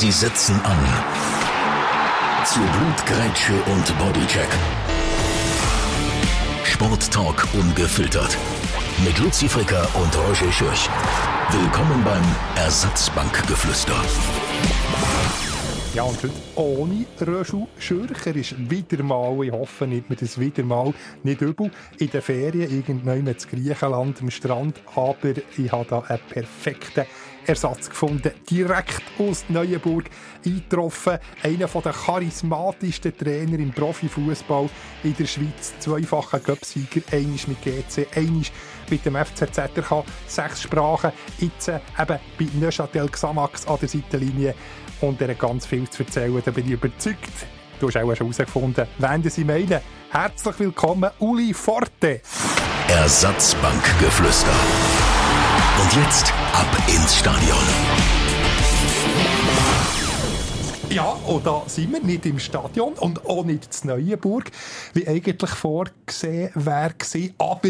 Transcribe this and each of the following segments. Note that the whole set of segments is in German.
Sie setzen an. Zu Blutgrätsche und Bodycheck. Sporttalk ungefiltert. Mit Luzi Fricker und Roger Schürch. Willkommen beim Ersatzbankgeflüster. Ja, und heute ohne Röschel Schürcher ist wieder mal, ich hoffe nicht, mir das wieder mal nicht übel, in den Ferien irgendwann in Griechenland am Strand, aber ich habe da einen perfekten Ersatz gefunden, direkt aus Neuenburg eingetroffen. Einer der charismatischsten Trainer im Profifußball in der Schweiz. Zweifacher Göpsieger, einisch mit GC, einisch mit dem FCZ. Er kann sechs Sprachen. Jetzt eben bei Neuchâtel Xamax an der Seitenlinie. Und er hat ganz viel zu erzählen. Da bin ich überzeugt. Du hast auch schon herausgefunden, wen sie meinen. Herzlich willkommen, Uli Forte. Ersatzbankgeflüster. Und jetzt ab ins Stadion. Ja, und da sind wir nicht im Stadion und auch nicht in Neuenburg, wie eigentlich vorgesehen wäre Aber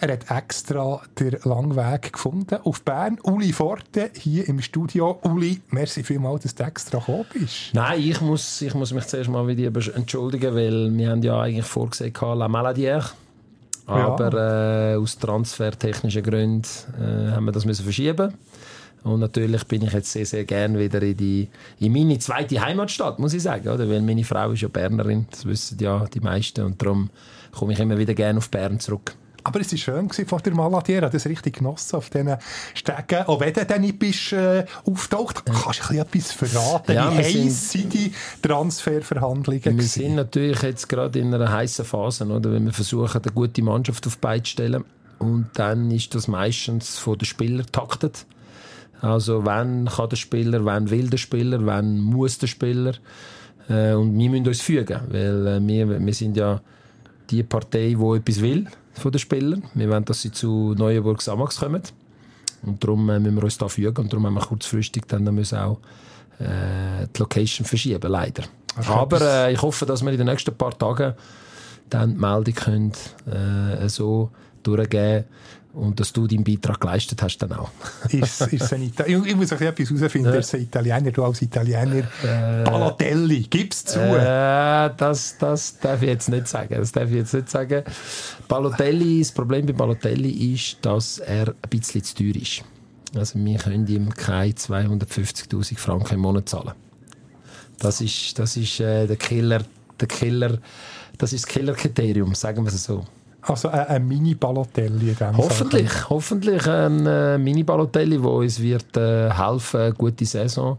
er hat extra den langen Weg gefunden auf Bern. Uli Forte hier im Studio. Uli, merci vielmals, dass du extra gekommen bist. Nein, ich muss, ich muss mich zuerst mal wieder entschuldigen, weil wir haben ja eigentlich vorgesehen, La Maladière aber ja. äh, aus transfertechnischen Gründen äh, haben wir das müssen verschieben. Und natürlich bin ich jetzt sehr, sehr gern wieder in, die, in meine zweite Heimatstadt, muss ich sagen. Oder? Weil meine Frau ist ja Bernerin, das wissen ja die meisten. Und darum komme ich immer wieder gerne auf Bern zurück. Aber es war schön vor der Maladier, das richtig genossen auf diesen Stegen. Auch wenn du dann nicht bist, äh, auftaucht, kannst du etwas verraten. Ja, Wie heiß sind die Transferverhandlungen? Wir gewesen? sind natürlich jetzt gerade in einer heißen Phase, oder? wenn wir versuchen, eine gute Mannschaft auf die Beine zu stellen. Und dann ist das meistens von den Spielern taktet. Also, wann kann der Spieler, wann will der Spieler, wann muss der Spieler. Äh, und wir müssen uns fügen, weil äh, wir, wir sind ja die Partei, die etwas will von den Spielern. Wir wollen, dass sie zu Neuenburg Samax kommen. Und darum äh, müssen wir uns da fügen. Und darum haben wir kurzfristig dann müssen auch äh, die Location verschieben, leider. Okay. Aber äh, ich hoffe, dass wir in den nächsten paar Tagen dann die Meldung können, äh, so durchgeben und dass du deinen Beitrag geleistet hast dann auch. ist, ist ein Ita ich, ich muss auch etwas herausfinden, ja. ist ein Italiener, du als Italiener. Äh, Balotelli, gib's zu. Äh, das, das darf ich jetzt nicht sagen. Das darf ich jetzt nicht sagen. Balotelli, das Problem bei Balotelli ist, dass er ein bisschen zu teuer ist. Also wir können ihm keine 250'000 Franken im Monat zahlen. Das ist, das ist äh, der Killer, der Killer, das ist das Killerkriterium, sagen wir es so. Also ein, ein Mini-Balotelli Hoffentlich, Fall. hoffentlich ein äh, Mini-Balotelli, wo uns wird äh, helfen, eine gute Saison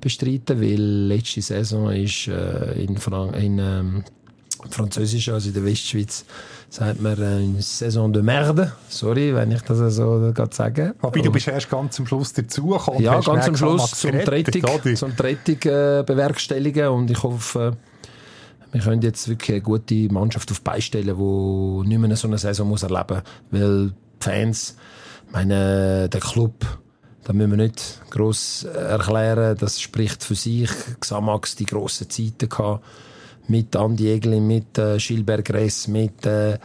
bestreiten, weil letzte Saison ist äh, in, Fran in ähm, Französisch, also in der Westschweiz, sagt man äh, eine Saison de Merde. Sorry, wenn ich das so gerade sage. Aber du bist erst ganz am Schluss dazugekommen. Ja, ganz am Schluss zum Rettung, zum Rettung äh, bewerkstelligen und ich hoffe, wir können jetzt wirklich eine gute Mannschaft auf beistellen, die nicht mehr so eine Saison muss erleben muss. Weil die Fans, meine, der Club, da müssen wir nicht gross erklären, das spricht für sich. Xamax die grossen Zeiten gehabt. Mit Andi Egli, mit äh, Gilbert Gress, mit äh,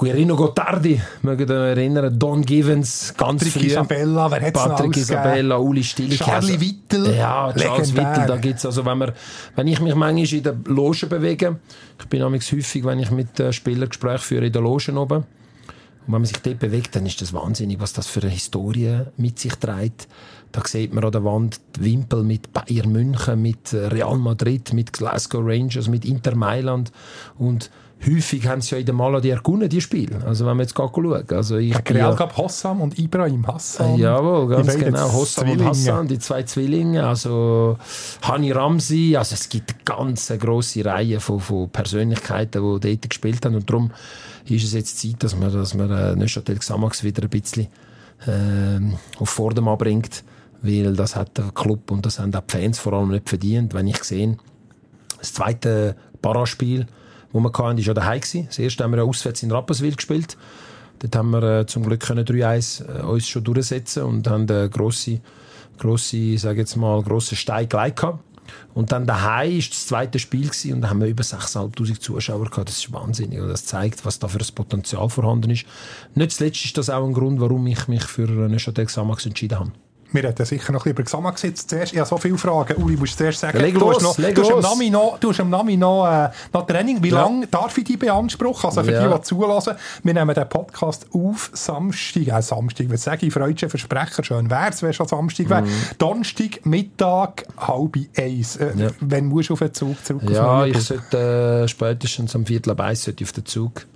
Guerino Gottardi, mögt ihr erinnern, Don Givens, ganz Patrick früh. Isabella, wer hat's Patrick Isabella, Uli Stille. Charlie Wittel. Ja, Charles Legendär. Wittel, da gibt's also, wenn wir, wenn ich mich manchmal in der Loge bewege, ich bin nämlich häufig, wenn ich mit äh, Spielern Gespräche führe, in der Loge oben, und wenn man sich dort bewegt, dann ist das wahnsinnig, was das für eine Historie mit sich trägt. Da sieht man an der Wand die Wimpel mit Bayern München, mit Real Madrid, mit Glasgow Rangers, mit Inter Mailand und häufig haben sie ja in der Maladier gewonnen, die Spiele. Also wenn wir jetzt schauen. Also ich ja, Real gab Hossam und Ibrahim Hassan. Jawohl, ganz genau. Hossam Zwillinge. und Hassan, die zwei Zwillinge. Also Hani Ramsi. Also es gibt eine ganz grosse Reihe von, von Persönlichkeiten, die dort gespielt haben. Und darum ist es jetzt Zeit, dass man, dass man äh, Neuchâtel Xamax wieder ein bisschen äh, auf Vordermann bringt. Weil das hat der Club und das haben auch die Fans vor allem nicht verdient. Wenn ich sehe, das zweite Paraspiel, wo wir hatten, war ja daheim. Das erste haben wir auswärts in Rapperswil gespielt. Dort haben wir äh, zum Glück 3-1 äh, uns schon durchsetzen und haben eine grosse, grosse, sag jetzt mal, grosse Stein gleich gehabt. Und dann daheim ist das zweite Spiel gewesen, und da haben wir über 6'500 Zuschauer gehabt. Das ist wahnsinnig. Das zeigt, was da für ein Potenzial vorhanden ist. Nicht zuletzt ist das auch ein Grund, warum ich mich für Neuchâtel Xamax entschieden habe. Wir hätten sicher noch ein bisschen über Xamax gesetzt. Zuerst, ich habe so viele Fragen. Uli, musst du zuerst sagen, leg du, los, hast noch, leg du, hast los. Nami noch, du hast am Nami noch, äh, noch Training. Wie Ja. lange darf ich die beanspruchen? Also für Ja. die, die zulassen, wir nehmen den Podcast auf Samstag, äh, Samstag, was sage ich, freudsche Versprecher, schön wär's, wenn schon Samstag wäre. Mhm. Donnerstag, Mittag, halb eins. Äh, Ja. Wenn musst du auf den Zug zurück? Ja, ich sollte äh, spätestens am Viertel ab eins sollte ich auf den Zug.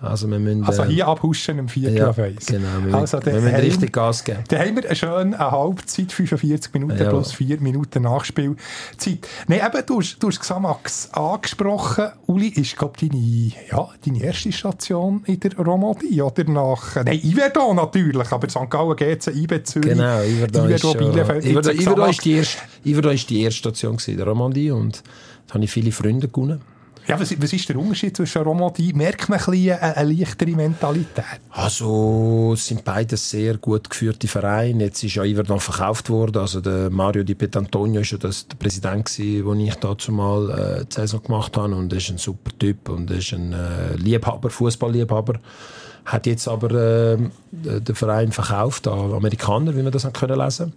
Also wir müssen... Also äh, hier abhuschen im Viertel ja, auf eins. genau, wir Also, wir müssen richtig Gas geben. Dann haben wir eine schöne Halbzeit, 45 Minuten Ja. plus 4 Minuten Nachspielzeit. Nein, eben, du hast, du hast Xamax angesprochen. Uli, ist, glaube ich, deine, ja, deine erste Station in der Romandie, oder nach, nein, Iverdon natürlich, aber St. Gallen, GC, IB Zürich, Genau, Iverdon ist, schon- Bielefeld, Iverdon, Iverdon ist die erste, Iverdon ist die erste Station in der Romandie und da habe ich viele Freunde gewonnen. Ja, was, was ist der Unterschied zwischen Romandie? Merkt man ein eine, eine leichtere Mentalität? Also es sind beides sehr gut geführte Vereine. Jetzt ist ja Iverdon verkauft worden. Also der Mario Di Petantonio ist ja das, der Präsident wo ich dazu mal äh, die Saison gemacht habe und ist ein super Typ und ist ein äh, Liebhaber, Fußballliebhaber. Hat jetzt aber äh, den Verein verkauft an Amerikaner, wie man das haben können lesen.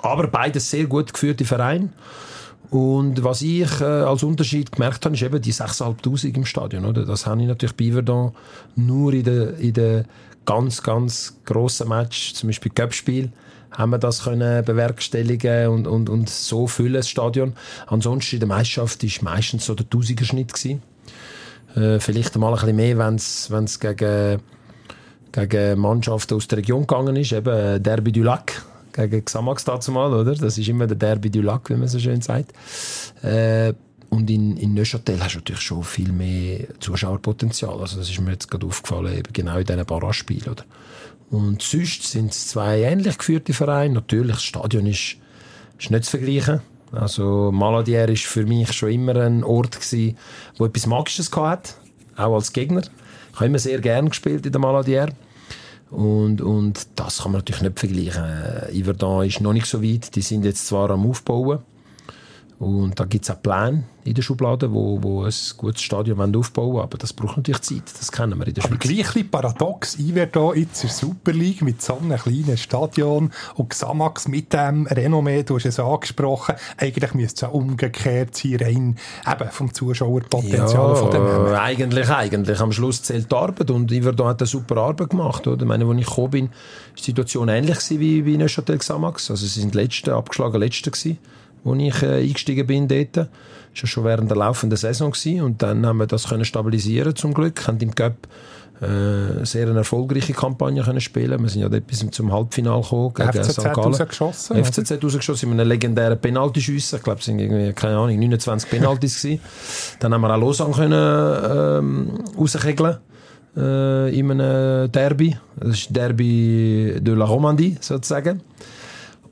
Aber beides sehr gut geführte Vereine. Und was ich äh, als Unterschied gemerkt habe, ist eben die 6'500 im Stadion. Oder? Das habe ich natürlich bei Iverdon nur in den in der ganz, ganz grossen Match, zum Beispiel Cup-Spiel, haben wir das können bewerkstelligen und, und, und so füllen das Stadion. Ansonsten in der Meisterschaft war meistens so der Tausiger-Schnitt. Äh, vielleicht mal ein bisschen mehr, wenn es gegen, gegen Mannschaften aus der Region gegangen ist, eben äh, Derby du Lac gegen Xamax dazu mal, oder? Das ist immer der Derby du Lac, wie man so schön sagt. Äh, und in, in Neuchâtel hast du natürlich schon viel mehr Zuschauerpotenzial. Also das ist mir jetzt gerade aufgefallen, eben genau in diesen Barrage-Spielen, oder? Und sonst sind es zwei ähnlich geführte Vereine. Natürlich, das Stadion ist, ist nicht zu vergleichen. Also Maladier ist für mich schon immer ein Ort gewesen, wo etwas Magisches hatte, auch als Gegner. Ich habe immer sehr gerne gespielt in der Maladier. Und, und das kann man natürlich nicht vergleichen. Äh, Iverdon ist noch nicht so weit. Die sind jetzt zwar am Aufbauen. Und da gibt es auch Pläne in der Schublade, wo, wo ein gutes Stadion aufbauen wollen. Aber das braucht natürlich Zeit. Das kennen wir in der Aber Schweiz. gleich ein paradox, Iverdon jetzt in der Super League mit so einem kleinen Stadion und Xamax mit dem Renommee, du hast es angesprochen, eigentlich müsste es ja umgekehrt sein, rein eben vom Zuschauerpotenzial von dem äh, eigentlich, eigentlich. Am Schluss zählt die Arbeit und Iverdon hat eine super Arbeit gemacht. Oder? Ich meine, als ich gekommen bin, war die Situation ähnlich wie wie Neuchâtel Xamax. Also sie sind letzte, abgeschlagen Letzte gewesen, wo ich äh, eingestiegen bin dort. Das war ja schon während der laufenden Saison gewesen. und dann haben wir das können stabilisieren zum Glück, haben im Cup äh, sehr eine erfolgreiche Kampagne können spielen. Wir sind ja dort bis zum Halbfinale gekommen gegen FCZ St. Gallen. rausgeschossen, oder? FCZ rausgeschossen mit einem legendären Penaltyschüssen. Ich glaube, es sind irgendwie, keine Ahnung, 29 Penaltys gewesen. Dann haben wir auch Lausanne können, ähm, rauskegeln äh, in einem Derby. Das ist Derby de la Romandie, sozusagen.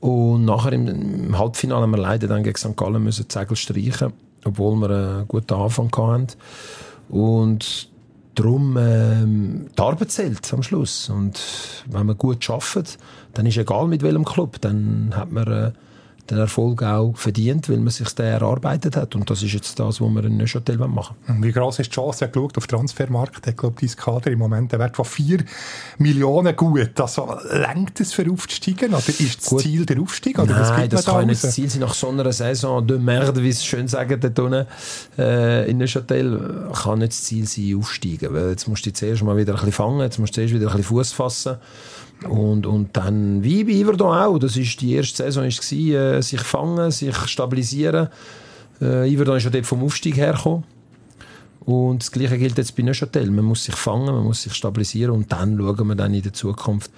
Und nachher im, Halbfinale haben wir leider dann gegen St. Gallen müssen die Segel streichen, obwohl wir einen guten Anfang hatten. Und darum, ähm, die Arbeit zählt am Schluss. Und wenn man gut arbeitet, dann ist egal mit welchem Club, dann hat man äh, den Erfolg auch verdient, weil man sich den erarbeitet hat. Und das ist jetzt das, was wir in Neuchâtel machen wollen. Wie gross ist die Chance? Ich geschaut auf den Transfermarkt, hat, glaube ich, dein Kader im Moment einen Wert von 4 Millionen gut. Also, lenkt es für aufzusteigen? Oder ist das Gut. Ziel der Aufstieg? Oder Nein, das man kann da nicht das? Ziel sein. Nach so einer Saison de Merde, wie es schön sagen, dort unten, äh, in Neuchâtel, kann nicht das Ziel sein, aufsteigen. Weil jetzt musst du dich zuerst mal wieder ein bisschen fangen, jetzt musst du zuerst wieder ein bisschen Fuß fassen. Und, und dann, wie bei Iverdon auch, das ist die erste Saison, ist gewesen, äh, sich fangen, sich stabilisieren. Äh, Iverdon ist ja dort vom Aufstieg hergekommen. Und das Gleiche gilt jetzt bei Neuchâtel. Man muss sich fangen, man muss sich stabilisieren und dann schauen wir dann in der Zukunft,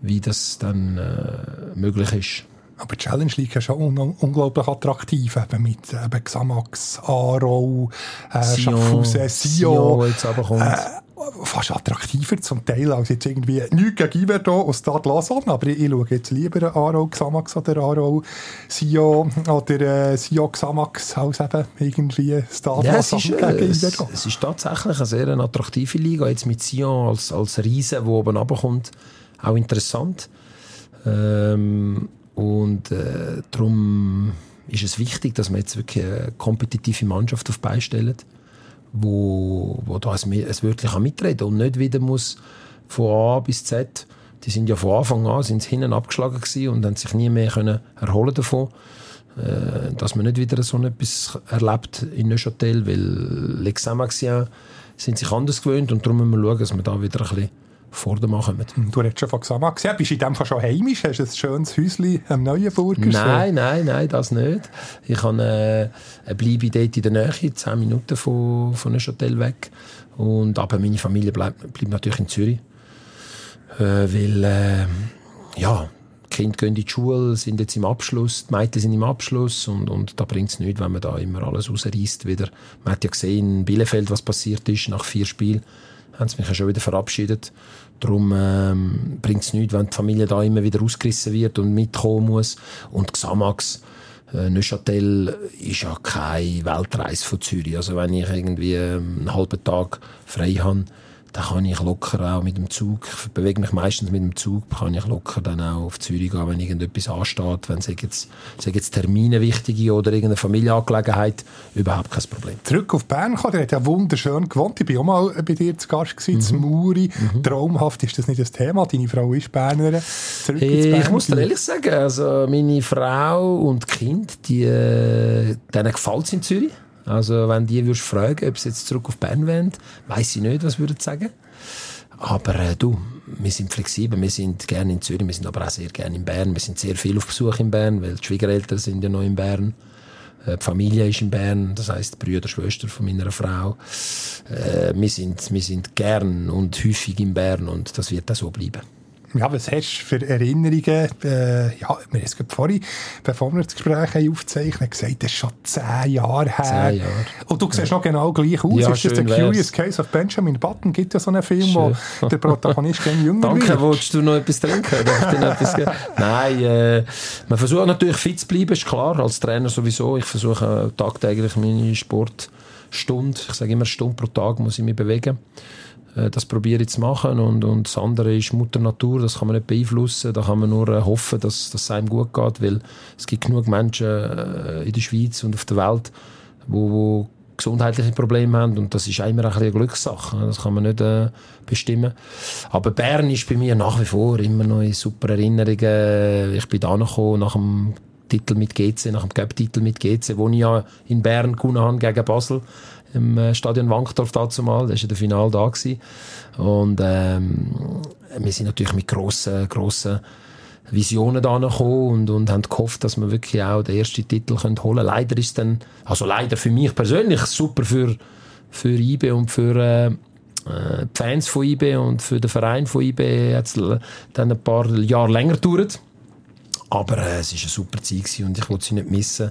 wie das dann äh, möglich ist. Aber die Challenge League ist schon un unglaublich attraktiv, eben mit eben Xamax, Aarau, äh, Schaffhausen, Sion. wo jetzt runterkommt. Äh, fast attraktiver zum Teil als jetzt irgendwie nichts gegen Iverdon aus Stade Lausanne, aber ich, ich schaue jetzt lieber Aarau, Xamax oder Aarau, Sion oder äh, Sion, Xamax als eben irgendwie Stade Ja, es Lausanne ist, äh, gegen es, es ist tatsächlich eine sehr attraktive Liga. Jetzt mit Sion als, als Riese, wo oben runterkommt, auch interessant. Ähm, und äh, darum ist es wichtig, dass man jetzt wirklich eine kompetitive Mannschaft auf die Beine stellt, wo, wo da es, es wirklich kann mitreden und nicht wieder muss von A bis Z die sind ja von Anfang an sind hinten abgeschlagen und haben sich nie mehr können erholen davon. Äh, dass man nicht wieder so etwas erlebt in Neuchâtel, weil Les Amaxiens sind sich anders gewöhnt und darum müssen wir schauen, dass wir da wieder ein bisschen Vordermann kommen. Du hast schon von Xama gesehen. Bist du in dem Fall schon heimisch? Hast du ein schönes Häuschen am Neuenburger? Nein, nein, nein, das nicht. Ich habe äh, eine Bleibe dort in der Nähe, 10 Minuten von, von Neuchâtel weg. Und, aber meine Familie bleibt, bleibt natürlich in Zürich. Äh, weil, äh, ja, die Kinder gehen in die Schule, sind jetzt im Abschluss, die Mädchen sind im Abschluss und, und da bringt es nichts, wenn man da immer alles rausreißt wieder. Man hat ja gesehen in Bielefeld, was passiert ist nach vier Spielen haben sie mich ja schon wieder verabschiedet. Darum ähm, bringt es nichts, wenn die Familie da immer wieder ausgerissen wird und mitkommen muss. Und Xamax, äh, Neuchâtel ist ja keine Weltreise von Zürich. Also wenn ich irgendwie ähm, einen halben Tag frei habe, dann kann ich locker auch mit dem Zug, ich bewege mich meistens mit dem Zug, kann ich locker dann auch auf Zürich gehen, wenn irgendetwas ansteht, wenn es jetzt, jetzt Termine wichtige oder irgendeine Familienangelegenheit, überhaupt kein Problem. Zurück auf Bern kommen, der hat ja wunderschön gewohnt, ich war auch mal bei dir zu Gast gewesen, mhm. Muri, mhm. traumhaft, ist das nicht das Thema, deine Frau ist Bernerin, zurück hey, Ich muss dir ehrlich sagen, also meine Frau und Kind, die, äh, denen gefällt es in Zürich, also wenn die würdest fragen, ob sie jetzt zurück auf Bern wollen, weiß ich nicht, was würden sie sagen. Aber äh, du, wir sind flexibel, wir sind gerne in Zürich, wir sind aber auch sehr gerne in Bern. Wir sind sehr viel auf Besuch in Bern, weil die Schwiegereltern sind ja noch in Bern. Äh, die Familie ist in Bern, das heißt Brüder, Schwester von meiner Frau. Äh, wir, sind, wir sind gern und häufig in Bern und das wird auch so bleiben. Ja, was hast du für Erinnerungen? Äh, ja, wir haben es vorhin, bevor wir das Gespräch haben aufzeichnen, gesagt, das ist schon zehn Jahre her. Zehn Jahre. Und du siehst ja. noch genau gleich aus. Ja, ist das der Curious Case of Benjamin Button? Gibt ja so einen Film, schön. wo der Protagonist gerne jünger Danke, wird. wolltest du noch etwas trinken? etwas Nein, äh, man versucht natürlich fit zu bleiben, ist klar, als Trainer sowieso. Ich versuche tagtäglich meine Sportstunde, ich sage immer Stunde pro Tag muss ich mich bewegen. Äh, das probiere ich zu machen und, und das andere ist Mutter Natur, das kann man nicht beeinflussen, da kann man nur äh, hoffen, dass, dass es einem gut geht, weil es gibt genug Menschen äh, in der Schweiz und auf der Welt, wo, wo gesundheitliche Probleme haben und das ist immer ein eine Glückssache, das kann man nicht äh, bestimmen. Aber Bern ist bei mir nach wie vor immer noch in super Erinnerungen. Ich bin da nach dem Titel mit GC, nach dem Cup-Titel mit GC, wo ich ja in Bern gewonnen habe gegen Basel im äh, Stadion Wankdorf dazu mal. Da war der Final da gewesen. Und ähm, wir sind natürlich mit grossen, grossen Visionen da und, und haben gehofft, dass wir wirklich auch den ersten Titel holen können. Leider ist dann, also leider für mich persönlich, super für, für IBE und für äh, äh, die Fans von IBE und für den Verein von IBE hat es dann ein paar Jahre länger gedauert. Aber äh, es war eine super Zeit und ich wollte sie nicht missen.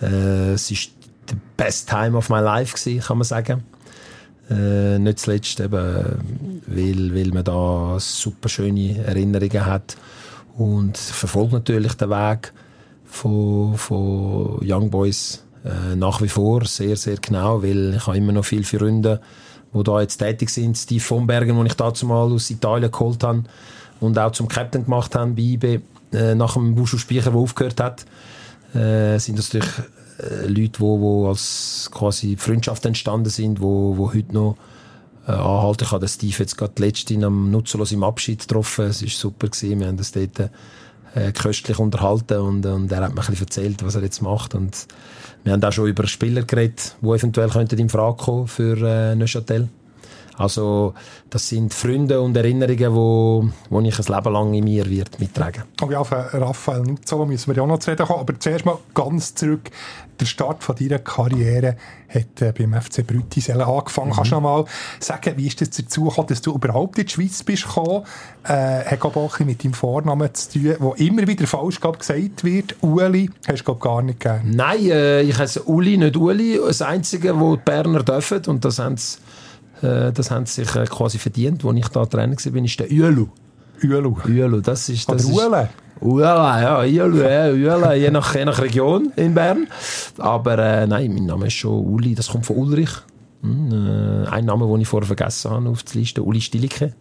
Äh, es ist the best time of my life gewesen, kann man sagen. Äh, nicht zuletzt eben, weil, weil man da super schöne Erinnerungen hat und verfolgt natürlich den Weg von, von Young Boys äh, nach wie vor sehr, sehr genau, weil ich habe immer noch viele Freunde, die da jetzt tätig sind. Steve von Bergen, den ich dazu mal aus Italien geholt habe und auch zum Captain gemacht habe bei IB, äh, nach dem Buschu Speicher, der aufgehört hat, äh, sind das natürlich äh, Leute, wo, wo als quasi Freundschaft entstanden sind, wo, wo heute noch äh, anhalten. Ich habe den Steve jetzt gerade letztens am Nutzlos im Abschied getroffen. Es war super gewesen. Wir haben das dort äh, köstlich unterhalten und, und er hat mir ein bisschen erzählt, was er jetzt macht und wir haben auch schon über Spieler geredet, die eventuell könnten in Frage kommen für äh, Neuchâtel. Also das sind Freunde und Erinnerungen, wo, wo ich ein Leben lang in mir wird mittragen. Ja, für Raphael Nuzzo müssen wir ja auch noch zu reden kommen, aber zuerst mal ganz zurück. Der Start von deiner Karriere hat äh, beim FC Brüttisellen angefangen. Mhm. Kannst du noch mal sagen, wie ist es dazu gekommen, dass du überhaupt in die Schweiz bist gekommen? Äh, hat auch ein mit deinem Vornamen zu tun, wo immer wieder falsch glaub, gesagt wird. Uli hast du gar nicht gern. Nein, äh, ich heiße Uli, nicht Uli. Das Einzige, was die Berner dürfen, und das haben sie äh, das haben sie sich äh, quasi verdient. Als ich da Trainer war, ist der Uelu. Uelu. Uelu, das ist... Das Oder Uele. Uela, ja, Uelu, ja, Uela, je nach, je nach Region in Bern. Aber äh, nein, mein Name ist schon Uli, das kommt von Ulrich. Hm, äh, ein Name, den ich vorher vergessen habe auf der Liste, Uli Stilike.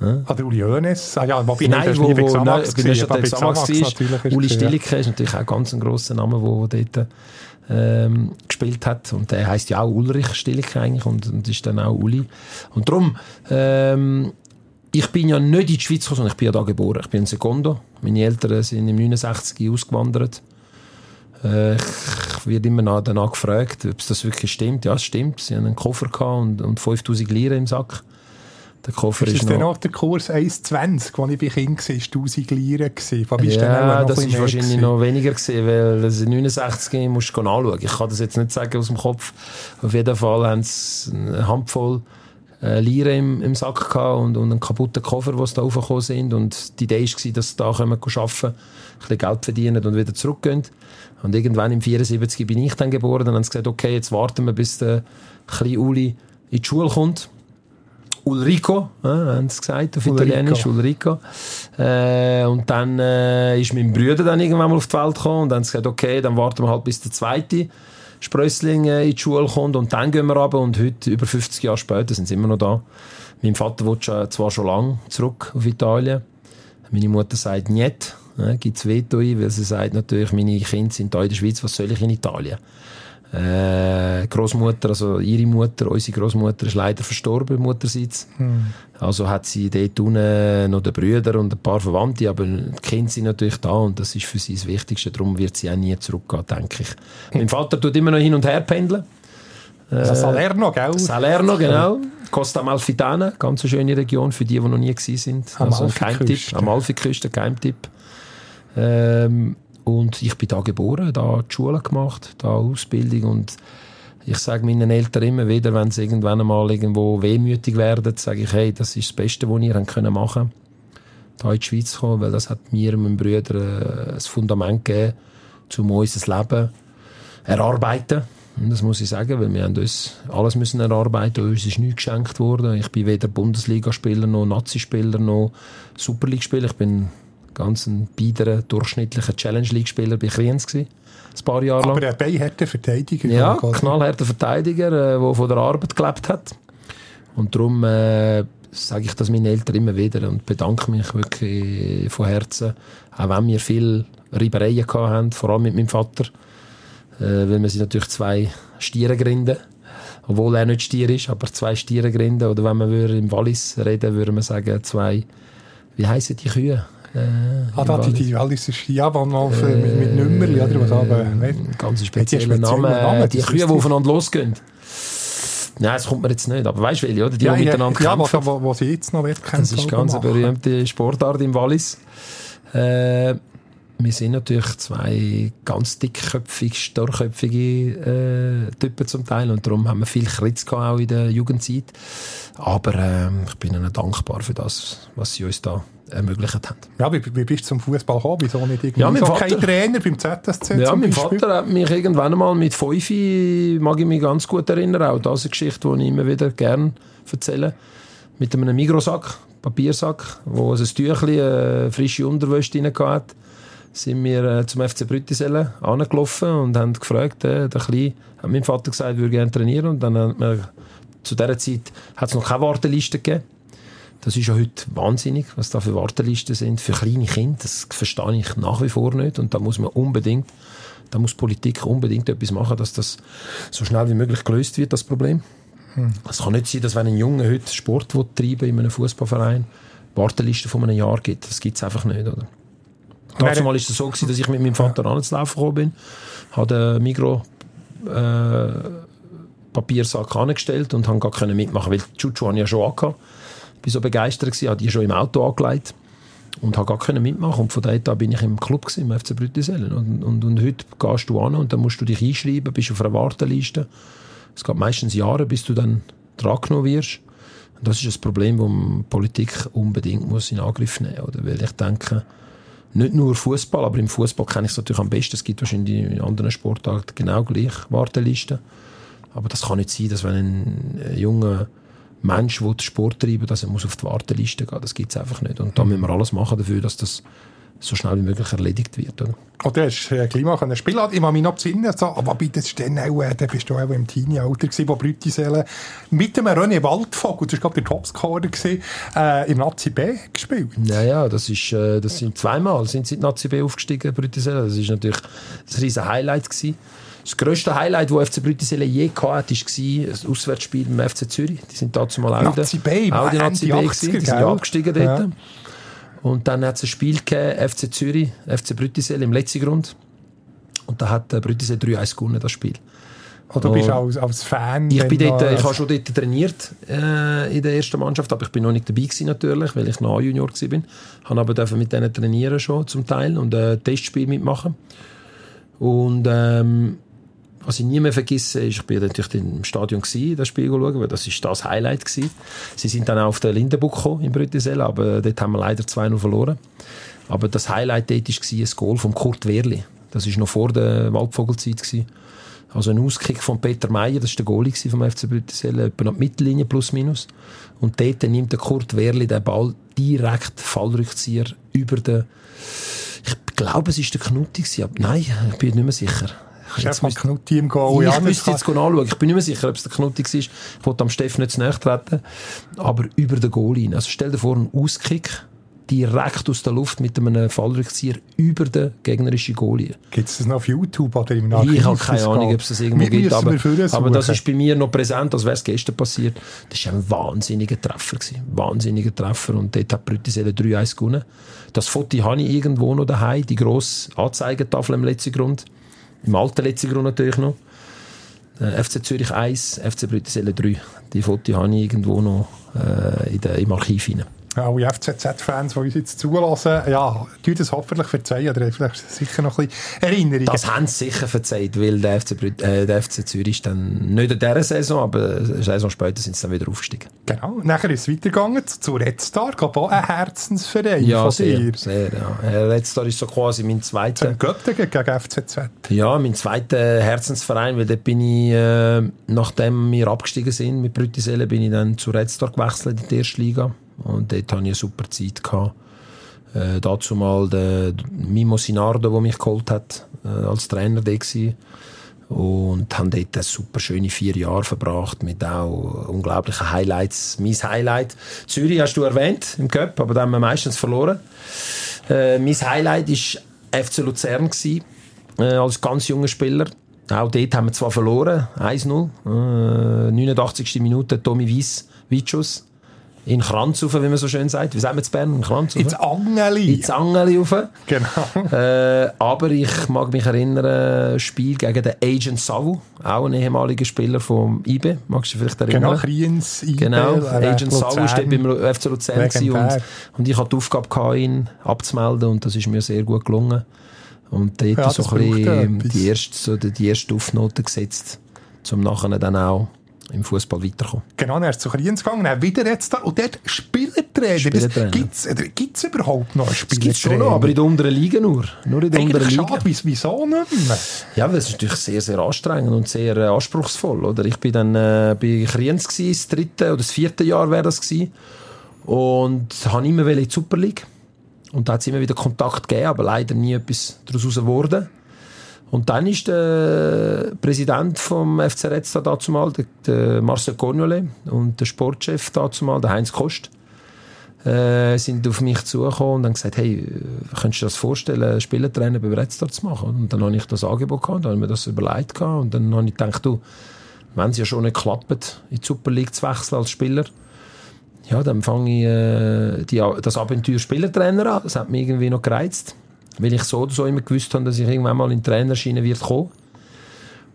Ja. Ah, der Uli Hoeneß? Ah ja, wobei nein, wo, wo, nein, bei Xamax war. Uli Stilike ist natürlich auch ein ganz grosser Name, der dort ähm, gespielt hat. Und der heißt ja auch Ulrich Stilike eigentlich und, und ist dann auch Uli. Und darum ähm, ich bin ja nicht in die Schweiz gekommen, sondern ich bin ja da geboren. Ich bin in Secondo. Meine Eltern sind im 69 ausgewandert. Äh, ich werde immer danach gefragt, ob das wirklich stimmt. Ja, es stimmt. Sie haben einen Koffer und, und 5000 Lira im Sack. Der Koffer ist, ist das noch... der Kurs 1,20, als ich bei Kind war, 1000 Lira Ja, das ist wahrscheinlich gewesen? noch weniger gewesen, weil das in 69 musst du anschauen. Ich kann das jetzt nicht sagen aus dem Kopf. Auf jeden Fall haben sie eine Handvoll äh, Lira im, im Sack gehabt und, und einen kaputten Koffer, die da raufgekommen sind. Und die Idee war, dass sie da können arbeiten ein bisschen Geld verdienen und wieder zurückgehen. Und irgendwann im 74 bin ich dann geboren. Dann haben sie gesagt, okay, jetzt warten wir, bis der kleine Uli in die Schule kommt. Ulrico, äh, haben sie gesagt, auf. Italienisch, Ulrico. Äh, und dann äh, ist mein Bruder dann irgendwann mal auf die Welt gekommen und dann haben sie gesagt, okay, dann warten wir halt bis der zweite Sprössling äh, in die Schule kommt und dann gehen wir runter und heute, über 50 Jahre später, sind sie immer noch da. Mein Vater will zwar schon lange zurück auf Italien. Meine Mutter sagt nicht, äh, gibt es Veto ein, weil sie sagt natürlich, meine Kinder sind da in der Schweiz, was soll ich in Italien? Äh, Großmutter, also ihre Mutter, unsere Großmutter ist leider verstorben, Mutterseits. Hm. Also hat sie dort unten noch den Brüder und ein paar Verwandte, aber Kinder sind natürlich da und das ist für sie das Wichtigste. Darum wird sie auch nie zurückgehen, denke ich. Hm. Mein Vater tut immer noch hin und her pendeln. Äh, Salerno, gell? Salerno, genau. Costa Malfitana, ganz eine schöne Region für die, die noch nie gewesen sind. Am also ein Geheimtipp. Amalfiküste, Geheimtipp. Ähm, und ich bin da geboren, da die Schule gemacht, da Ausbildung und ich sage meinen Eltern immer wieder, wenn sie irgendwann einmal irgendwo wehmütig werden, sage ich, hey, das ist das Beste, was ihr machen können, da in die Schweiz zu kommen, weil das hat mir und meinem Bruder äh, ein Fundament gegeben, um unser Leben erarbeiten. Und das muss ich sagen, weil wir haben uns alles müssen erarbeiten, uns ist nichts geschenkt worden. Ich bin weder Bundesligaspieler noch Nazi-Spieler noch Superliga-Spieler. Ich bin ganz ein biederer, durchschnittlicher Challenge League-Spieler bei Kriens gewesen. Ein paar Jahre lang. Aber ein beinharter Verteidiger. Ja, knallharter Verteidiger, der äh, von der Arbeit gelebt hat. Und darum äh, sage ich das meinen Eltern immer wieder und bedanke mich wirklich von Herzen. Auch wenn wir viel Reibereien hatten, vor allem mit meinem Vater. Äh, weil wir sind natürlich zwei Stiere gründen. Obwohl er nicht Stier ist, aber zwei Stiere gründen. Oder wenn wir im Wallis reden, würde man sagen, zwei, wie heißen die Kühe? Äh, ah, da die, die mal für, äh, mit, mit Nummerli, oder was aber... Äh, ganz spezieller Name, Name, die Kühe, die aufeinander losgehen. Nein, das kommt mir jetzt nicht. Aber weißt du, welche, oder? Die, ja, die miteinander ja, kämpfen. Ja, wo sie jetzt noch Wettkämpfe Das ist ganz eine berühmte Sportart im Wallis. Äh, wir sind natürlich zwei ganz dickköpfige, starrköpfige äh, Typen zum Teil und darum haben wir viel Kritz auch in der Jugendzeit. Aber äh, ich bin ihnen dankbar für das, was sie uns da ermöglicht haben. Ja, wie, wie bist du zum Fußball gekommen? Wieso nicht irgendwie ja, mein so Vater, kein Trainer beim ZSC Ja, mein Vater hat mich irgendwann einmal mit fünf, mag ich mich ganz gut erinnern, auch das ist eine Geschichte, die ich immer wieder gerne erzähle, mit einem Migrosack, Papiersack, wo ein Tüchlein äh, frische Unterwäsche drin hatte sind wir äh, zum FC Brüttisellen angelaufen und haben gefragt, äh, der Kleine, hat mein Vater gesagt, würde gerne trainieren und dann hat man, zu dieser Zeit hat es noch keine Warteliste gegeben. Das ist ja heute wahnsinnig, was da für Wartelisten sind für kleine Kinder. Das verstehe ich nach wie vor nicht und da muss man unbedingt, da muss Politik unbedingt etwas machen, dass das so schnell wie möglich gelöst wird, das Problem. Hm. Es kann nicht sein, dass wenn ein Junge heute Sport treiben in einem Fußballverein, Warteliste von einem Jahr gibt. Das gibt es einfach nicht, oder? Dazu war es so, gewesen, dass ich mit meinem Vater ja. anzulaufen gekommen bin, habe Migro äh, Papiersack angestellt und habe gar können mitmachen, weil die Chuchu ja schon angehabt. Ich war so begeistert, gewesen, habe die schon im Auto angelegt und habe gar können mitmachen und von dort an bin ich im Club gewesen, im FC Brüttisellen und, und, und heute gehst du an und dann musst du dich einschreiben, bist auf einer Warteliste. Es geht meistens Jahre, bis du dann dran wirst. Und das ist das Problem, das die Politik unbedingt muss in Angriff nehmen muss. Weil ich denke, nicht nur Fußball, aber im Fußball kenne ich es natürlich am besten. Es gibt wahrscheinlich in anderen Sportarten genau gleich Wartelisten. Aber das kann nicht sein, dass wenn ein junger Mensch will Sport treiben dass er muss auf die Warteliste gehen Das gibt es einfach nicht. Und da müssen wir alles machen dafür, dass das so schnell wie möglich erledigt wird. Oder? Du hast äh, Klima können spielen. Ich kann mich noch besinnen, so, aber bitte, das ist dann auch, äh, da bist du auch im Teenie-Alter gewesen, wo Brütiselen mit dem René Waldvogel, das war glaube der Topscorer gewesen, äh, im Nazi B gespielt. Ja, ja, das ist, äh, das sind zweimal, sind sie in Nazi B aufgestiegen, Brütiselen. Das ist natürlich ein riesen Highlight gewesen. Das grösste Highlight, das FC Brütisele je hatte, war ein Auswärtsspiel beim FC Zürich. Die sind dazu mal auch, Nazi B, auch die Nazi B gewesen. Die sind ja abgestiegen dort. Ja. Und dann hat es ein Spiel gegeben, FC Zürich, FC Brütisele im letzten Grund. Und da hat äh, Brütisele 3-1 gewonnen, das Spiel. Und du bist als, als Fan? Ich, bin dort, ich habe schon dort trainiert äh, in der ersten Mannschaft, aber ich bin noch nicht dabei gewesen natürlich, weil ich noch Junior war. Ich habe aber mit denen trainieren schon zum Teil und äh, Testspiel mitmachen. Und ähm, was ich nie mehr vergesse, ist, ich bin natürlich im Stadion gewesen, das Spiel schauen, weil das ist das Highlight gewesen. Sie sind dann auch auf den Lindenburg gekommen, in Brüttisell, aber dort haben wir leider 2-0 verloren. Aber das Highlight dort war ein Goal von Kurt Wehrli. Das war noch vor der Waldvogelzeit. Gewesen. Also ein Auskick von Peter Meyer, das war der Goalie vom FC Brüttisell, etwa die Mittellinie plus minus. Und dort nimmt der Kurt Wehrli den Ball direkt Fallrückzieher über den ich glaube, es war der Knutti. Aber nein, ich bin nicht mehr sicher. Chef von Knutti im Goal. Ich ja, müsste jetzt anschauen. Ich bin nicht mehr sicher, ob es der Knutti war. Ich wollte am Steffen nicht zu nahe treten. Aber über den Goal rein. Also stell dir vor, einen Auskick direkt aus der Luft mit einem Fallrückzieher über den gegnerischen Goalie. Gibt es das noch auf YouTube oder im Archiv? Ich habe keine Ahnung, ob es das irgendwo gibt, aber, aber das ist bei mir noch präsent, als wäre es gestern passiert. Das war ein wahnsinniger Treffer. Gewesen. Wahnsinniger Treffer und dort hat Brüttiselle 3-1 gewonnen. Das Foto habe ich irgendwo noch daheim, die grosse Anzeigetafel im letzten Grund. Im alten letzten Grund natürlich noch. Äh, FC Zürich 1, FC Brüttiselle 3. Die Foto habe ich irgendwo noch äh, in der, im Archiv hinein alle FCZ-Fans, die uns jetzt zulassen, ja, die das hoffentlich verzeihen, oder vielleicht sicher noch ein bisschen Erinnerungen. Das haben sie sicher verzeiht, weil der FC, äh, der FC Zürich ist dann nicht in dieser Saison, aber eine Saison später sind sie dann wieder aufgestiegen. Genau, nachher ist es weitergegangen zu, Red Star, gab auch ein Herzensverein ja, von sehr, dir. sehr, ja. Red Star ist so quasi mein zweiter... Zum Göttingen gegen FCZ. Ja, mein zweiter Herzensverein, weil dort bin ich, äh, nachdem wir abgestiegen sind mit Brüttiselle, bin ich dann zu Red Star gewechselt in die erste Liga. Und dort hatte ich eine super Zeit. Äh, dazu mal der Mimo Sinardo, der mich geholt hat, äh, als Trainer da war. Und haben dort super schöne vier Jahre verbracht mit auch unglaublichen Highlights. Mein Highlight, Zürich hast du erwähnt im Cup, aber da haben wir meistens verloren. Äh, mein Highlight war FC Luzern, gewesen, äh, als ganz junger Spieler. Auch dort haben wir zwar verloren, 1-0. Äh, 89. Minute, Tommy Weiss, Witschuss in Kranz rauf, wie man so schön sagt. Wie sagt man zu Bern? In Kranz rauf? Ins Angeli. Ins Angeli rauf. Genau. Äh, aber ich mag mich erinnern, ein Spiel gegen den Agent Savu, auch ein ehemaliger Spieler vom IBE. Magst du dich vielleicht erinnern? Genau, Kriens, IBE. Genau, Agent Savu war beim FC Luzern und, und ich hatte die Aufgabe, ihn abzumelden und das ist mir sehr gut gelungen. Und dort ja, so ein bisschen die erste, so die erste Aufnote gesetzt, um nachher dann auch im Fußball weiterkommen. Genau, dann ist zu Kriens gegangen, dann wieder jetzt da und dort Spielertrainer. Spielertrainer. Gibt es überhaupt noch Spielertrainer? Das schon noch, aber in der unteren Liga nur. Nur in der Eigentlich unteren Liga. Schade, wieso nicht mehr? Ja, das ist natürlich sehr, sehr anstrengend und sehr äh, anspruchsvoll. Oder? Ich bin dann äh, bei Kriens gewesen, das dritte oder das vierte Jahr wäre das gewesen. Und habe immer in die Super League. Und da hat es immer wieder Kontakt gegeben, aber leider nie etwas daraus geworden. Und dann ist der Präsident vom FC Retz da dazu mal, der, der Marcel Cornole und der Sportchef dazu mal, der Heinz Kost, äh, sind auf mich zugekommen und haben gesagt, hey, könntest du dir das vorstellen, Spielertrainer bei Retz zu machen? Und dann habe ich das Angebot gehabt, dann habe ich mir das überlegt gehabt und dann habe ich gedacht, du, wenn es ja schon nicht klappt, in die Super League zu wechseln als Spieler, ja, dann fange ich äh, die, das Abenteuer Spielertrainer an. Das hat mich irgendwie noch gereizt. Weil ich so oder so immer gewusst habe, dass ich irgendwann mal in die Trainerschiene wird kommen.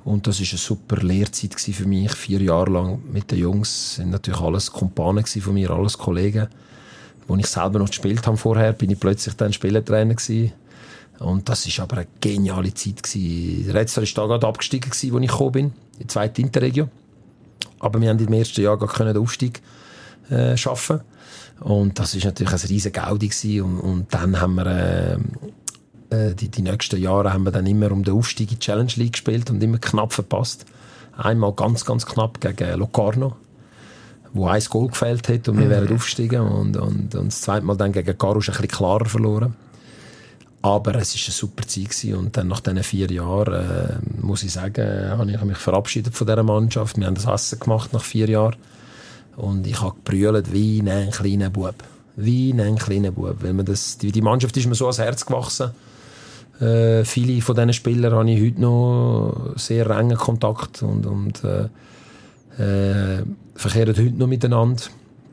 Und das ist eine super Lehrzeit für mich, vier Jahre lang mit den Jungs. sind natürlich alles Kumpanen von mir, alles Kollegen. Wo ich selber noch gespielt habe vorher, bin ich plötzlich dann Spielertrainer gewesen. Und das ist aber eine geniale Zeit gewesen. Der Retzler ist da gerade abgestiegen gewesen, wo ich gekommen bin, in die zweite Interregio. Aber wir haben im ersten Jahr gar den Aufstieg äh, schaffen. Und das ist natürlich ein riesen Gaudi. Und, und dann haben wir äh, äh, die, die nächsten Jahre haben wir dann immer um den Aufstieg in die Challenge League gespielt und immer knapp verpasst. Einmal ganz, ganz knapp gegen Locarno, wo ein Goal gefällt hat und wir mhm. wären aufgestiegen und, und, und das zweite Mal dann gegen Garusch ein bisschen klarer verloren. Aber es war eine super Zeit gewesen. und dann nach diesen vier Jahren, äh, muss ich sagen, habe ich mich verabschiedet von dieser Mannschaft. Wir haben das Essen gemacht nach vier Jahren und ich habe gebrüllt wie ein kleiner Bub. Wie ein kleiner Bub. Weil man das, die, die Mannschaft ist mir so ans Herz gewachsen Äh, viele von diesen Spielern habe ich heute noch sehr engen Kontakt und, und äh, äh, verkehren heute noch miteinander.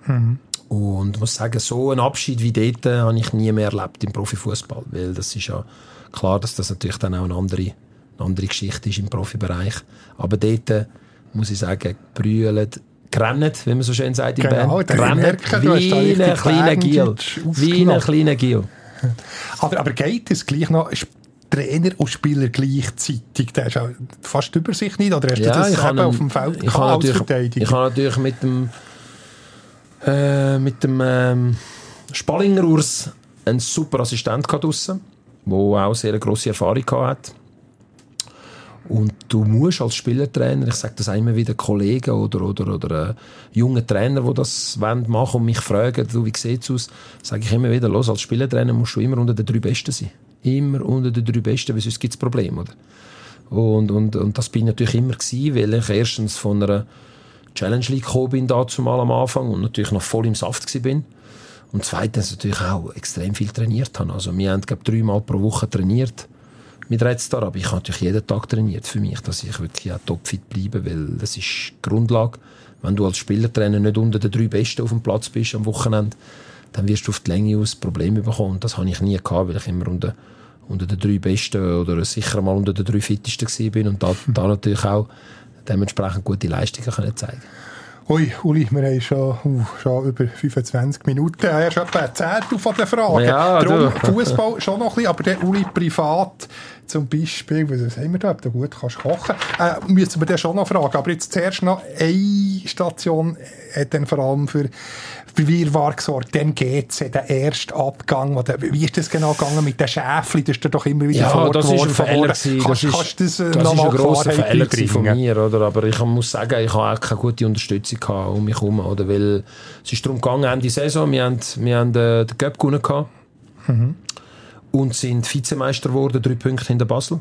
Mhm. Und muss sagen, so einen Abschied wie dort äh, habe ich nie mehr erlebt im Profifußball, weil das ist ja klar, dass das natürlich dann auch eine andere, eine andere Geschichte ist im Profibereich. Aber dort äh, muss ich sagen, brüllt, gerannt, wie man so schön sagt in genau, Bern. Gerannt wie ein kleiner Giel. Wie ein kleiner Giel. Aber, aber geht es gleich noch Trainer und Spieler gleichzeitig? Der ist auch fast über sich nicht, oder hast ja, du das eben auf dem Feld ich als Verteidiger? Ich habe natürlich mit dem äh, mit dem ähm, Spallinger Urs einen super Assistent draussen, der auch sehr grosse Erfahrung hatte. Und du musst als Spielertrainer, ich sage das immer wieder Kollegen oder, oder, oder äh, junge Trainer, die das machen wollen und mich fragen, du, wie sieht es aus, sage ich immer wieder, los, als Spielertrainer musst du immer unter den drei Besten sein. Immer unter den drei Besten, weil sonst gibt es Probleme. Oder? Und, und, und das bin ich natürlich immer gewesen, weil ich erstens von einer Challenge League gekommen bin, dazu mal am Anfang und natürlich noch voll im Saft bin. Und zweitens natürlich auch extrem viel trainiert habe. Also wir haben, glaube ich, dreimal pro Woche trainiert mit Red Star, aber ich habe natürlich jeden Tag trainiert für mich, dass ich wirklich auch topfit bleibe, weil das ist die Grundlage. Wenn du als Spielertrainer nicht unter den drei Besten auf dem Platz bist am Wochenende, dann wirst du auf die Länge aus Probleme bekommen. Und das habe ich nie gehabt, weil ich immer unter, unter den drei Besten oder sicher mal unter den drei Fittesten bin und da, da natürlich auch dementsprechend gute Leistungen können zeigen Ui, Uli, wir haben schon, uh, schon über 25 Minuten. Er ist etwa ein Zehntel von den Fragen. Ja, Darum Fußball schon noch ein bisschen, aber der Uli privat zum Beispiel, was haben wir da, ob du gut kannst kochen, äh, müssen wir dann schon noch fragen. Aber jetzt zuerst noch eine Station hat dann vor allem für, Wirrwarr gesorgt. Dann geht's, der erste Abgang. Oder, wie ist das genau gegangen mit den Schäfli? Das ist doch immer wieder ja, vorgeworfen worden. Kannst, das ist, kannst das, äh, das ist ein grosser Fehler von mir, oder? Aber ich muss sagen, ich habe auch keine gute Unterstützung um mich herum, oder? Weil es ist darum gegangen, Ende Saison, wir haben, wir haben äh, den Cup gewonnen gehabt. Mhm und sind Vizemeister geworden, drei Punkte hinter Basel.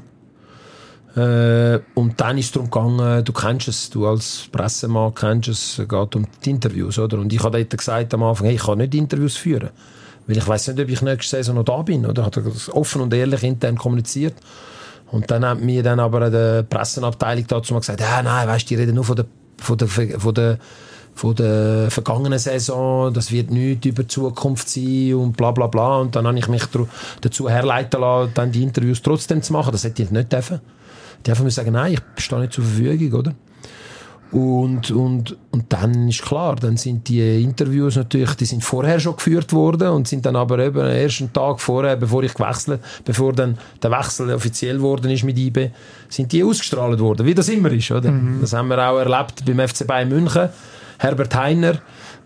Äh, und dann ist es darum gegangen, du kennst es, du als Pressemann kennst es, geht um die Interviews, oder? Und ich habe dort gesagt am Anfang, hey, ich kann nicht Interviews führen, weil ich weiß nicht, ob ich nächste Saison noch da bin, oder? Hat das offen und ehrlich intern kommuniziert. Und dann hat mir dann aber die Pressenabteilung dazu mal gesagt, ja, nein, weißt, die reden nur von der, von der, von der von der vergangenen Saison, das wird nicht über die Zukunft sein und bla bla bla. Und dann habe ich mich dazu herleiten lassen, dann die Interviews trotzdem zu machen. Das hätte ich nicht dürfen. Die einfach sagen, nein, ich stehe nicht zur Verfügung, oder? Und, und, und dann ist klar, dann sind die Interviews natürlich, die sind vorher schon geführt worden und sind dann aber eben am ersten Tag vorher, bevor ich gewechselt, bevor dann der Wechsel offiziell worden ist mit IB, sind die ausgestrahlt worden, wie das immer ist, oder? Mhm. Das haben wir auch erlebt beim FC Bayern München Herbert Heiner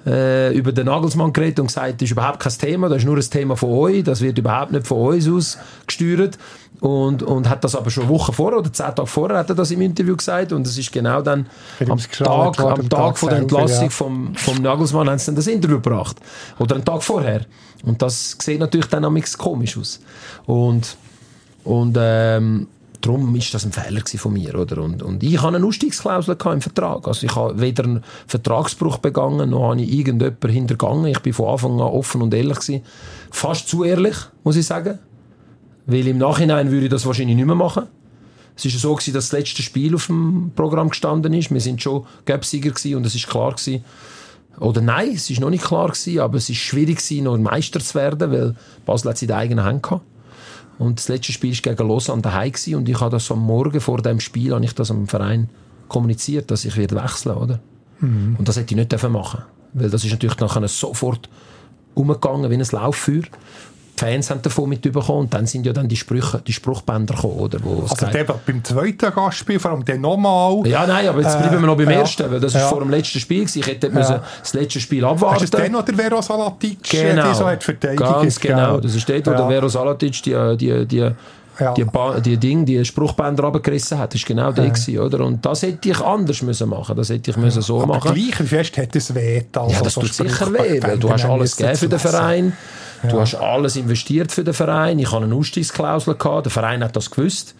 äh, über den Nagelsmann geredet und gesagt, das ist überhaupt kein Thema, das ist nur ein Thema von euch, das wird überhaupt nicht von uns aus gesteuert. Und, und hat das aber schon Wochen vorher oder zehn Tage vorher hat er das im Interview gesagt und es ist genau dann am Tag, am Tag von der Entlassung ja. vom, vom Nagelsmann haben sie dann das Interview gebracht. Oder einen Tag vorher. Und das sieht natürlich dann am komisch aus. Und, und ähm, darum ist das ein Fehler von mir, oder? Und, und ich habe eine Ausstiegsklausel im Vertrag. Also ich habe weder einen Vertragsbruch begangen, noch habe ich irgendjemanden hintergangen. Ich bin von Anfang an offen und ehrlich gewesen. Fast zu ehrlich, muss ich sagen. Weil im Nachhinein würde ich das wahrscheinlich nicht mehr machen. Es war so, gewesen, dass das letzte Spiel auf dem Programm gestanden ist. Wir sind schon Gapsieger und es ist klar gewesen, oder nein, es ist noch nicht klar gewesen, aber es ist schwierig gewesen, noch Meister zu werden, weil Basel hat seine eigenen Hände gehabt. Und das letzte Spiel war gegen Lausanne daheim und ich habe das am Morgen vor dem Spiel habe ich das am Verein kommuniziert, dass ich werde wechseln, oder? Mhm. Und das hätte ich nicht machen weil das ist natürlich nachher sofort umgegangen wie ein Lauffeuer. Die Fans haben davon mitbekommen und dann sind ja dann die Sprüche, die Spruchbänder gekommen, oder? Wo also der beim zweiten Gastspiel, vor allem der nochmal. Ja, nein, aber jetzt bleiben wir noch beim äh, ersten, weil das ja. ist vor dem letzten Spiel gewesen. Ich hätte ja. müssen das letzte Spiel abwarten. Ist das der noch der Vero Salatic, genau. die so hat verteidigt? Ganz genau. Das ist dort, wo ja. der Vero Salatic die, die, die ja. die, die Ding, die Spruchbänder runtergerissen hat. War genau der, gewesen, oder? Und das hätte ich anders müssen machen. Das hätte ich ja. müssen so Aber machen. gleich fest hätte es weh. Also ja, das so tut sicher weh, weil du hast alles gegeben für den Verein. Ja. Du hast alles investiert für den Verein. Ich hatte eine Ausstiegsklausel gehabt. Der Verein hat das gewusst.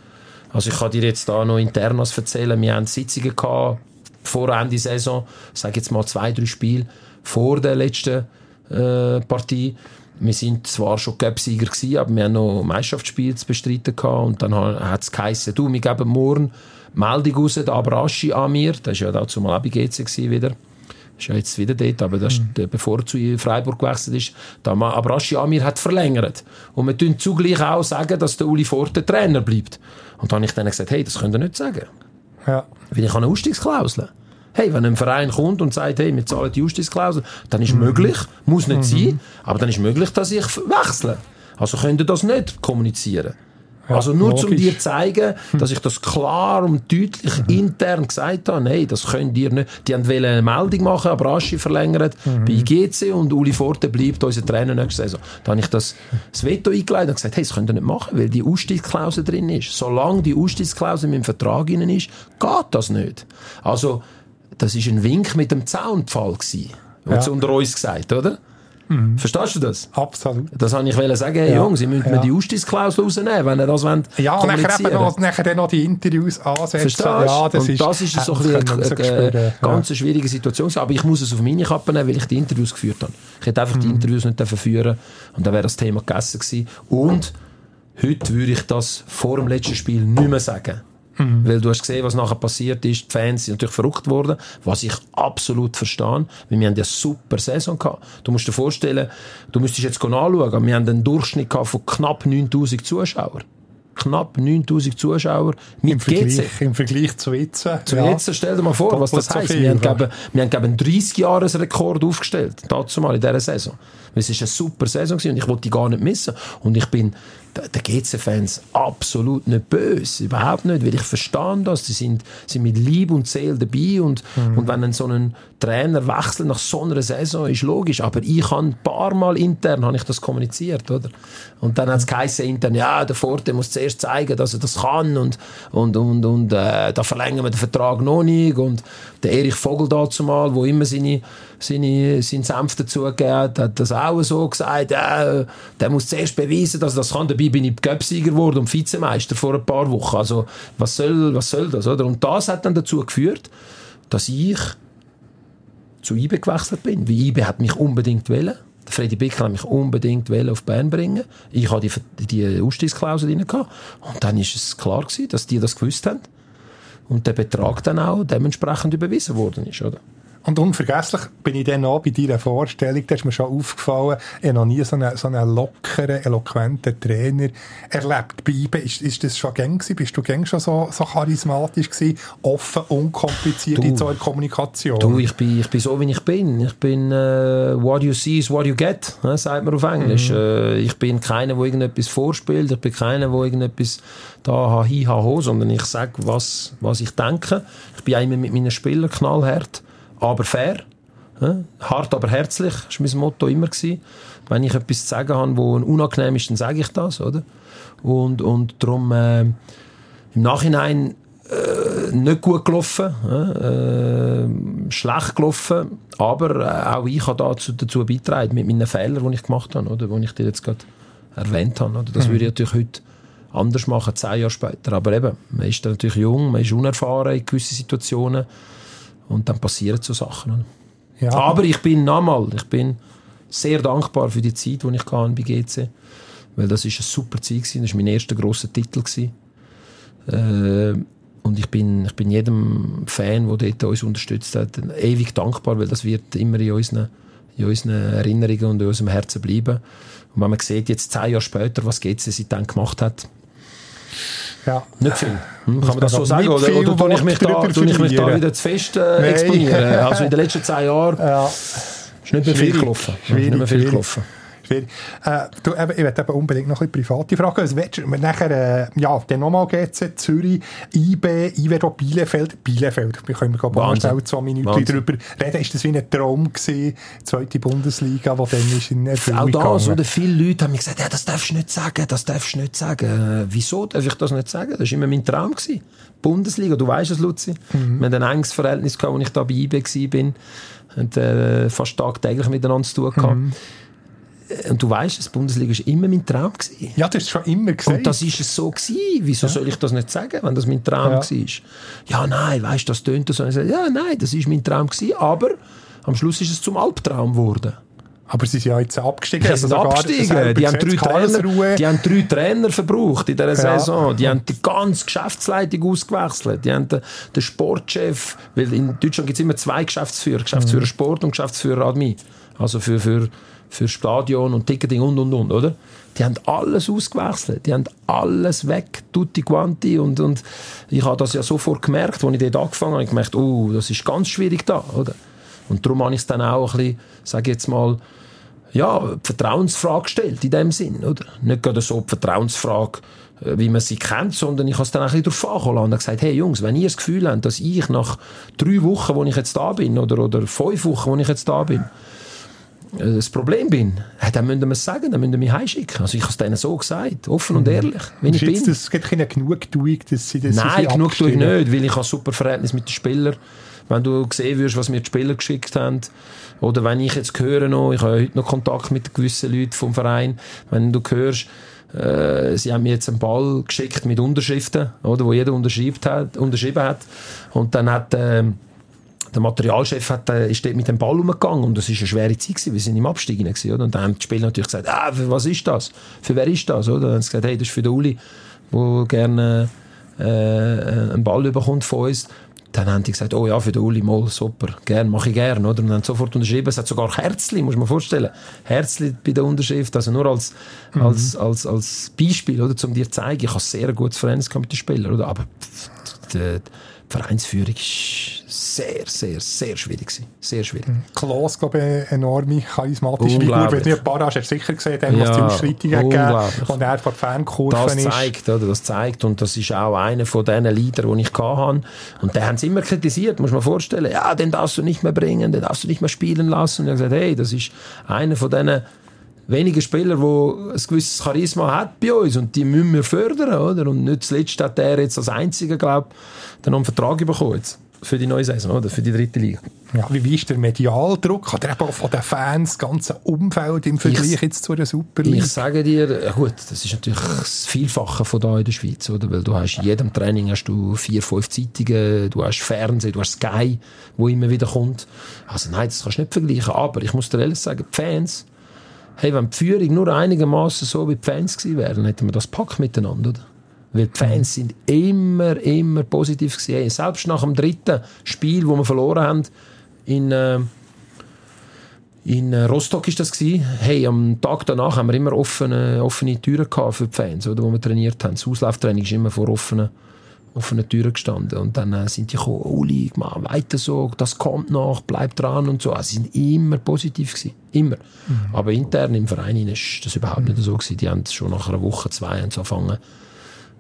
Also ich kann dir jetzt da noch intern was erzählen. Wir hatten Sitzungen gehabt vor Ende Saison. Ich sage jetzt mal zwei, drei Spiele vor der letzten äh, Partie wir sind zwar schon Göpsieger gewesen, aber wir haben noch Meisterschaftsspiele zu bestreiten gehabt. Und dann hat es geheißen, du, wir geben morgen Meldung raus, der Abraschi an mir, das war ja dazu mal auch bei GC wieder. Ist ja jetzt wieder dort, aber das mhm. bevor er zu Freiburg gewechselt ist, da Abraschi Amir hat verlängert. Und wir tun zugleich auch sagen, dass der Uli Forte Trainer bleibt. Und dann habe ich dann gesagt, hey, das könnt ihr nicht sagen. Ja. Weil ich habe eine Ausstiegsklausel. Hey, wenn ein Verein kommt und sagt, hey, wir zahlen die Justizklausel, dann ist mhm. möglich, muss nicht mhm. sein, aber dann ist möglich, dass ich wechsle. Also könnt ihr das nicht kommunizieren. Also nur logisch. um dir zeigen, dass ich das klar und deutlich mhm. intern gesagt habe, nein, das könnt ihr nicht. Die haben eine Meldung machen, aber Aschi verlängert mhm. bei GC und Uli Forte bleibt unser Trainer nächste Saison. Da habe ich das, das Veto eingeleitet und gesagt, hey, das könnt ihr nicht machen, weil die Ausstiegsklausel drin ist. Solange die Ausstiegsklausel in meinem Vertrag drin ist, geht das nicht. Also, das ist ein Wink mit dem Zaunpfahl gewesen. Ja. unter uns gesagt, oder? Mhm. Verstehst du das? Absolut. Das wollte ich sagen, hey ja. Jungs, ihr müsst ja. mir die Ausstiegsklausel rausnehmen, wenn ihr das wollt Ja, nachher eben noch, nachher dann noch die Interviews ansetzen. Verstehst ja, das Und ist, das ist so ein eine, eine, eine ganz schwierige Situation. Aber ich muss es auf meine Kappe nehmen, weil ich die Interviews geführt habe. Ich hätte einfach mhm. die Interviews nicht führen und dann wäre das Thema gegessen gewesen. Und heute würde ich das vor dem letzten Spiel nicht mehr sagen. Mhm. Weil du hast gesehen, was nachher passiert ist. Die Fans sind natürlich verrückt worden, was ich absolut verstehe. Weil wir haben ja eine super Saison gehabt. Du musst dir vorstellen, du müsstest jetzt anschauen, wir haben einen Durchschnitt von knapp 9000 Zuschauern knapp 9000 Zuschauer mit Im Vergleich, GC. Im Vergleich zu jetzt. Zu ja. jetzt, stell dir mal vor, was das heisst. wir, haben, wir haben einen 30-Jahres-Rekord aufgestellt, dazu mal in dieser Saison. Es war eine super Saison und ich wollte die gar nicht missen. Und ich bin den GC-Fans absolut nicht böse, überhaupt nicht, weil ich verstehe das, sie sind, sind mit Liebe und Seele dabei und, mhm. und wenn ein so ein Trainer wechselt nach so einer Saison, ist logisch, aber ich habe ein paar Mal intern habe ich das kommuniziert, oder? Und dann hat es geheißen intern, ja, der Forte muss zuerst zeigen, dass er das kann und, und, und, und äh, da verlängern wir den Vertrag noch nicht und der Erich Vogel dazu mal, wo immer seine, seine, seinen Senf dazugegeben hat, hat das auch so gesagt, äh, der muss zuerst beweisen, dass er das kann. Dabei bin ich Göpsieger geworden und Vizemeister vor ein paar Wochen. Also, was soll, was soll das, oder? Und das hat dann dazu geführt, dass ich zu IBE gewechselt bin. Wie IBE hat mich unbedingt wählen. Freddy Bicker hat mich unbedingt auf Bern bringen. Ich hatte die, die Ausstiegsklausel drin. Und dann ist es klar gewesen, dass die das gewusst haben und der Betrag dann auch dementsprechend überwiesen worden ist, oder? Und unvergesslich bin ich dann auch bei deiner Vorstellung, da ist mir schon aufgefallen, ich habe noch nie so einen, so einen lockeren, eloquenten Trainer erlebt. Bei IBE, ist, ist das schon gäng gewesen? Bist du gäng schon so, so charismatisch gewesen? Offen, unkompliziert du, in so einer Kommunikation? Du, ich bin, ich bin so, wie ich bin. Ich bin, uh, what you see is what you get, ne, sagt man auf Englisch. Mhm. Uh, ich bin keiner, der irgendetwas vorspielt. Ich bin keiner, der irgendetwas da hi, ha, ho, sondern ich sage, was, was ich denke. Ich bin immer mit meinen Spielern knallhart aber fair. Hart, aber herzlich, das war mein Motto immer. Gewesen. Wenn ich etwas zu sagen habe, wo unangenehm ist, dann sage ich das. Oder? Und, und darum äh, im Nachhinein äh, nicht gut gelaufen, äh, schlecht gelaufen, aber äh, auch ich habe dazu, dazu beigetragen mit meinen Fehlern, die ich gemacht habe, oder, die ich dir jetzt gerade erwähnt habe. Oder? Das mhm. würde ich natürlich heute anders machen, zehn Jahre später. Aber eben, man ist natürlich jung, man ist unerfahren in gewissen Situationen. Und dann passieren so Sachen. Ja. Aber ich bin nochmal, ich bin sehr dankbar für die Zeit, die ich hatte bei GC. Weil das ist eine super Zeit gewesen. Das war mein erster grosser Titel gewesen. Äh, und ich bin, ich bin jedem Fan, der dort uns unterstützt hat, ewig dankbar, weil das wird immer in unseren, in unseren Erinnerungen und in unserem Herzen bleiben. Und wenn man sieht, jetzt zehn Jahre später, was GC seitdem gemacht hat, ja. Nicht viel. Hm, kann man das so sagen? Oder, oder tue ich mich da, tue ich mich da wieder zu fest äh, exponieren? Also in den letzten zehn Jahren ja. ist nicht mehr viel gelaufen. Nicht mehr viel gelaufen schwierig. Äh, du, eben, ich werde eben unbedingt noch ein private Fragen. Also, willst nachher, äh, ja, dann nochmal GC, Zürich, IB, IWERO, Bielefeld, Bielefeld. Wir können mal schnell zwei Minuten Wahnsinn. darüber reden. Ist das wie ein Traum gewesen, zweite Bundesliga, wo dann ist in Erfüllung Auch da, oder viele Leute haben mir gesagt, ja, das darfst du nicht sagen, das darfst du nicht sagen. Äh, wieso darf ich das nicht sagen? Das war immer mein Traum gewesen. Bundesliga, du weißt es, Luzi. Mhm. Wir hatten ein enges Verhältnis gehabt, als ich da bei IB war. Und äh, fast tagtäglich miteinander zu tun gehabt. Mhm. Und du weißt, das Bundesliga war immer mein Traum. Gewesen. Ja, das ist schon immer gesagt. Und das ist es so gewesen. Wieso ja. soll ich das nicht sagen, wenn das mein Traum ja. war? Ja, nein, weißt das tönt so. Ich sage, ja, nein, das ist mein Traum gewesen, aber am Schluss ist es zum Albtraum geworden. Aber sie sind ja jetzt abgestiegen. Sie sind also abgestiegen. Die haben, drei Trainer, die haben drei Trainer verbraucht in dieser ja. Saison. Die haben die ganze Geschäftsleitung ausgewechselt. Die haben den, den Sportchef, weil in Deutschland gibt es immer zwei Geschäftsführer. Geschäftsführer mhm. Sport und Geschäftsführer Admin. Also für, für, für Stadion und Ticketing und, und, und, oder? Die haben alles ausgewechselt. Die haben alles weg, tutti quanti. Und, und ich habe das ja sofort gemerkt, als ich dort angefangen habe. Ich gemerkt, oh, das ist ganz schwierig da, oder? Und darum habe ich es dann auch ein bisschen, sage jetzt mal, ja, Vertrauensfrage gestellt, in dem Sinn, oder? Nicht gerade so die Vertrauensfrage, äh, wie man sie kennt, sondern ich habe es dann ein bisschen darauf angekommen und gesagt, hey Jungs, wenn ihr das Gefühl habt, dass ich nach drei Wochen, wo ich jetzt da bin, oder, oder fünf Wochen, wo ich jetzt da bin, das Problem bin, dann müsst ihr mir es sagen, dann müsst ihr mich heimschicken. Also ich habe es denen so gesagt, offen und mhm. ehrlich, wenn ich bin. Das gibt keine Genugtuung, dass sie das Nein, Genugtuung nicht, weil ich ein super Verhältnis mit den Spielern. Wenn du sehen würdest, was mir die Spieler geschickt haben, oder wenn ich jetzt höre noch, ich habe heute noch Kontakt mit gewissen Leuten vom Verein, wenn du hörst, äh, sie haben mir jetzt einen Ball geschickt mit Unterschriften, oder, wo jeder unterschrieben hat, unterschrieben hat. Und dann hat, äh, der Materialchef hat, äh, ist dort mit dem Ball umgegangen und das war eine schwere Zeit gewesen, wir sind im Abstiegen gewesen, oder? Und dann haben die Spieler natürlich gesagt, ah, für was ist das? Für wer ist das, oder? Und dann haben sie gesagt, hey, das ist für den Uli, der gerne äh, einen Ball bekommt von uns dann haben die gesagt, oh ja, für den Uli, mal, super, gern, mache ich gern, oder? Und dann sofort unterschrieben. Es hat sogar Herzli, muss man vorstellen. Herzli bei der Unterschrift, also nur als, mhm. als, als, als Beispiel, oder? Um dir zu zeigen, ich habe sehr gutes Verhältnis mit den Spielern, oder? Aber die, Vereinsführung war sehr, sehr, sehr schwierig. Gewesen. Sehr schwierig. Mhm. Klaas, glaube ich, enorme charismatische Figur. Wenn du Barrage hast sicher gesehen, dann, was die Ausschreitungen gegeben und er von Fankurven das zeigt, Oder, das zeigt, und das ist auch einer von diesen Leadern, die ich hatte. Und den haben sie immer kritisiert, muss man vorstellen. Ja, den darfst du nicht mehr bringen, den darfst du nicht mehr spielen lassen. Und ich habe gesagt, hey, das ist einer von diesen wenige Spieler, die ein gewisses Charisma hat bei uns und die müssen wir fördern, oder? Und nicht zuletzt hat er jetzt als Einziger, glaube ich, dann einen Vertrag bekommen jetzt für die neue Saison, oder? Für die dritte Liga. Ja, wie, ist der Medialdruck? Hat er eben auch von den Fans das ganze Umfeld im Vergleich ich, jetzt zu der Super League? Ich sage dir, gut, das ist natürlich das Vielfache von da in der Schweiz, oder? Weil du hast in jedem Training hast du vier, fünf Zeitungen, du hast Fernsehen, du hast Sky, wo immer wieder kommt. Also nein, das kannst du nicht vergleichen. Aber ich muss dir ehrlich sagen, die Fans, hey, wenn die Führung nur einigermaßen so wie die Fans gewesen wären, hätten wir das Pack miteinander, oder? Weil die Fans sind immer, immer positiv gewesen. Hey, selbst nach dem dritten Spiel, wo wir verloren haben, in, äh, in äh, Rostock ist das gewesen. Hey, am Tag danach haben wir immer offene, offene Türen gehabt für die Fans, oder, wo wir trainiert haben. Das Auslauftraining ist immer vor offenen offenen Türen gestanden. Und dann äh, sind die gekommen, Uli, mach weiter so, das kommt noch, bleib dran und so. Also, sie sind immer positiv gewesen. Immer. Mhm. Aber intern im Verein ist das überhaupt mhm. nicht so gewesen. Die haben schon nach einer Woche, zwei angefangen,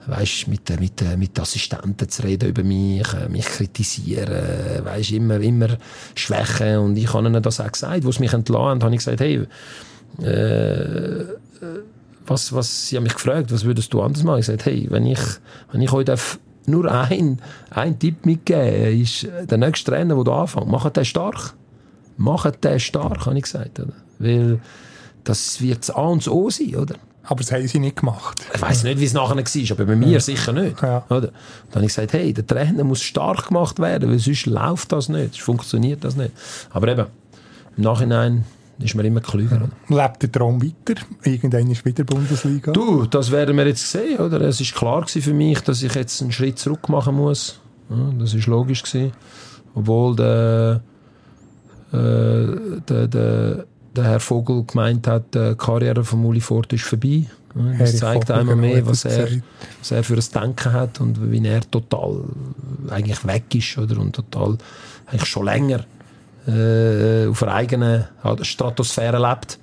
weißt, mit, mit, mit Assistenten zu reden über mich, äh, mich kritisieren, weißt, immer, immer Schwächen. Und ich habe ihnen das auch gesagt, wo sie mich entlassen haben, habe ich gesagt, hey, äh, was, was, sie haben mich gefragt, was würdest du anders machen? Ich sagte, hey, wenn ich, wenn ich heute nur ein, ein Tipp mitgeben, ist der nächste Trainer, der anfängt, macht den stark. Macht den stark, habe ich gesagt. Oder? Weil das wird das A und das O sein, oder? Aber das haben sie nicht gemacht. Ich weiß nicht, wie es nachher war, aber bei mir ja. sicher nicht. Ja. Oder? Dann habe ich gesagt, hey, der Trainer muss stark gemacht werden, weil sonst läuft das nicht, sonst funktioniert das nicht. Aber eben, im Nachhinein ist man immer klüger. Ja. Lebt der Traum weiter? Irgendwann ist wieder Bundesliga? Du, das werden wir jetzt sehen. Oder? Es ist klar für mich, dass ich jetzt einen Schritt zurück machen muss. Ja, das ist logisch gewesen. Obwohl der, äh, der, der, der Herr Vogel gemeint hat, die Karriere von Uli Ford ist vorbei. Das Harry zeigt Vogel einmal mehr, was er, was er für ein Denken hat und wie er total eigentlich weg ist oder? und total eigentlich schon länger äh, auf einer eigenen Stratosphäre lebt.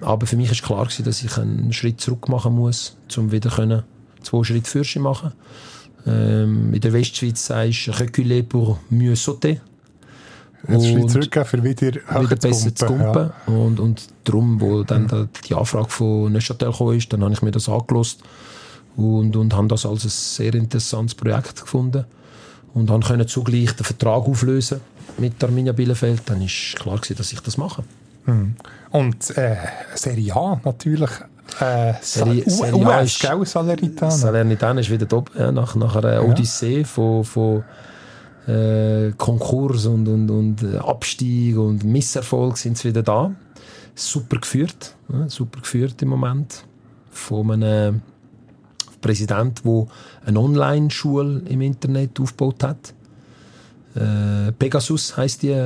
Aber für mich ist klar gewesen, dass ich einen Schritt zurück machen muss, um wieder können, zwei Schritte Fürsche machen. Ähm, in der Westschweiz sagst du «reculer pour mieux sauter». Einen Schritt zurückgehen, für wieder, wieder besser zu kumpen. Ja. Und, und darum, wo dann mhm. die Anfrage von Neuchâtel kam, ist, dann habe ich mir das angelost und, und habe das als ein sehr interessantes Projekt gefunden und dann können zugleich den Vertrag auflösen mit Arminia Bielefeld, dann ist klar gewesen, dass ich das mache. Mhm. Und äh, Serie A natürlich. Äh, Serie, Serie A ist, gell, Salernitana. Salernitana ist wieder top, ja, nach, nach einer Odyssee ja. von, von äh, Konkurs und, und, und Abstieg und Misserfolg sind sie wieder da. super geführt, ja, super geführt im Moment von einem Präsident, der eine Online-Schule im Internet aufgebaut hat. Äh, Pegasus heißt die,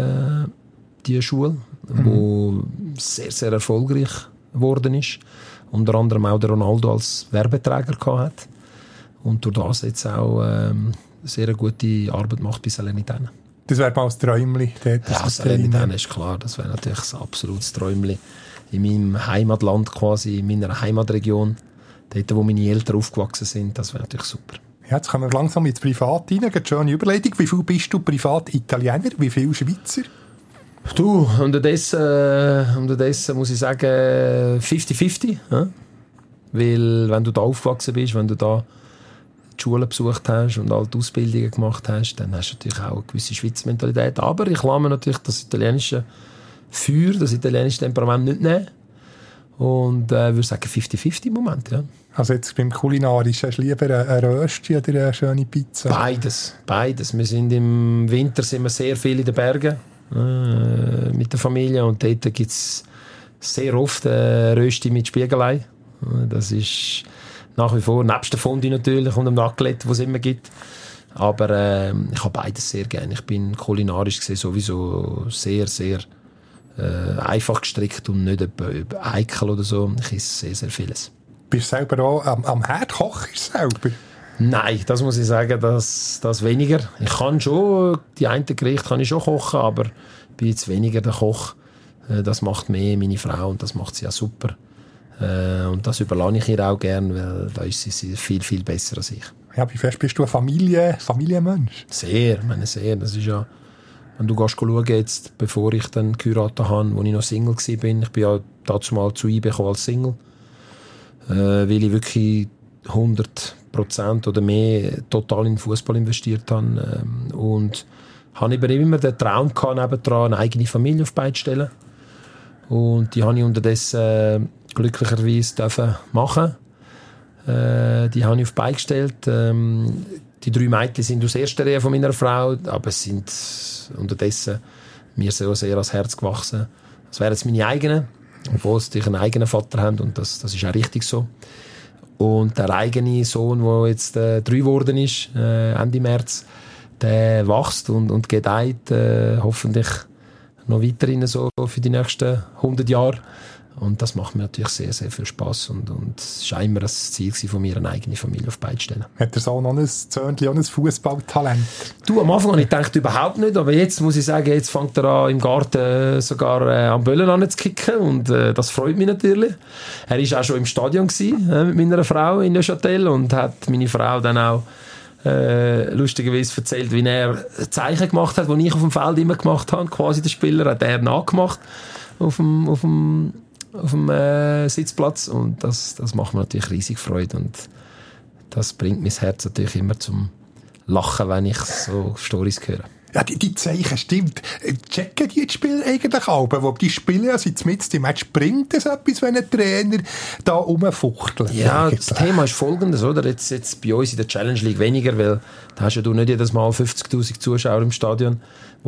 die Schule, mhm. wo sehr sehr erfolgreich geworden ist. Unter anderem auch der Ronaldo als Werbeträger hat und durch das jetzt auch ähm, sehr gute Arbeit macht bei Salernitana. Das wäre mal ein Träumchen. Ja, Salernitana ist klar, das wäre natürlich ein absolutes Träumchen. In meinem Heimatland quasi, in meiner Heimatregion, dort, wo meine Eltern aufgewachsen sind, das wäre natürlich super. Jetzt kommen wir langsam ins Privat rein. Eine schöne Überleitung. Wie viel bist du privat Italiener? Wie viel Schweizer? Du, unterdessen, äh, unterdessen muss ich sagen 50-50. Ja? Weil wenn du da aufgewachsen bist, wenn du da die Schule besucht hast und all die Ausbildungen gemacht hast, dann hast du natürlich auch eine gewisse Schweizer Mentalität. Aber ich lasse mir natürlich das italienische Feuer, das italienische Temperament nicht nehmen. Und äh, würde sagen 50-50 im Moment, ja. Also jetzt beim Kulinarischen, hast du lieber ein Rösti oder eine schöne Pizza? Beides, beides. Wir sind im Winter sind wir sehr viel in den Bergen äh, mit der Familie und dort gibt es sehr oft äh, Rösti mit Spiegelei. Das ist nach wie vor, nebst der Fondue natürlich und dem Raclette, was es immer gibt. Aber äh, ich habe beides sehr gerne. Ich bin kulinarisch gesehen sowieso sehr, sehr äh, einfach gestrickt und nicht eikel oder so. Ich esse sehr, sehr vieles. Bist du selber auch am, am Herd kochst selber? Nein, das muss ich sagen, das, das weniger. Ich kann schon, die einen Gerichte kann ich schon kochen, aber bin jetzt weniger der Koch. Äh, das macht mehr meine Frau und das macht sie auch super. Äh, und das überlasse ich ihr auch gern, weil da ist sie viel, viel besser als ich. Ja, wie fest bist du ein Familie, Familienmensch? Sehr, meine sehr. Das ist ja, wenn du gehst schauen, jetzt, bevor ich dann geheiratet habe, als ich noch Single war, bin, ich bin ja dazu mal zu IB als Single, äh, weil ich wirklich 100% oder mehr total in Fußball investiert habe ähm, und habe immer den Traum gehabt, eine eigene Familie auf beide stellen. Und die habe ich unterdessen äh, glücklicherweise dürfen machen. Äh, die habe ich auf Bein gestellt. Ähm, die drei Mädchen sind aus erster Reihe von meiner Frau, aber sind unterdessen mir sehr, sehr ans Herz gewachsen. Das wären jetzt meine eigenen, obwohl sie einen eigenen Vater haben und das, das ist auch richtig so. Und der eigene Sohn, der jetzt äh, drei geworden ist, äh, Ende März, der wächst und, und gedeiht äh, hoffentlich noch weiterhin so für die nächsten 100 Jahre. Und das macht mir natürlich sehr, sehr viel Spaß und, und es war immer das Ziel von mir, eine eigene Familie auf beide stellen. Hat der Sohn noch ein Zöhnchen, ein Fußballtalent? Du, am Anfang habe ich gedacht, überhaupt nicht, aber jetzt muss ich sagen, jetzt fängt er an, im Garten äh, sogar äh, am Böllen an zu kicken und äh, das freut mich natürlich. Er war auch schon im Stadion gewesen, äh, mit meiner Frau in Neuchâtel und hat meine Frau dann auch äh, lustigerweise erzählt, wie er Zeichen gemacht hat, die ich auf dem Feld immer gemacht habe, quasi der Spieler, hat er nachgemacht auf dem, auf dem auf dem äh, Sitzplatz und das, das macht mir natürlich riesig Freude und das bringt mein Herz natürlich immer zum Lachen, wenn ich so Stories höre. Ja, die, die Zeichen, stimmt. Checken die die Spieler eigentlich auch? Wo die Spieler sind mit dem Match, bringt es etwas, wenn ein Trainer da rumfuchtelt? Ja, eigentlich? das Thema ist folgendes, oder? Jetzt, jetzt bei uns in der Challenge League weniger, weil da hast ja du nicht jedes Mal 50.000 Zuschauer im Stadion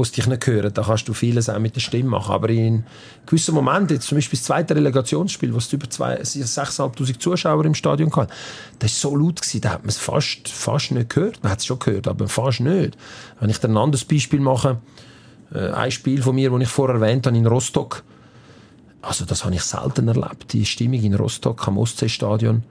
es dich nicht hören. Da kannst du vieles auch mit der Stimme machen. Aber in gewissen Momenten, jetzt zum Beispiel das zweite Relegationsspiel, wo es über 6'500 Zuschauer im Stadion hatte, das war so laut, gewesen, da hat man es fast, fast nicht gehört. Man hat es schon gehört, aber fast nicht. Wenn ich dann ein anderes Beispiel mache, äh, ein Spiel von mir, das ich vorher erwähnt habe, in Rostock, also das habe ich selten erlebt. Die Stimmung in Rostock am Ostseestadion,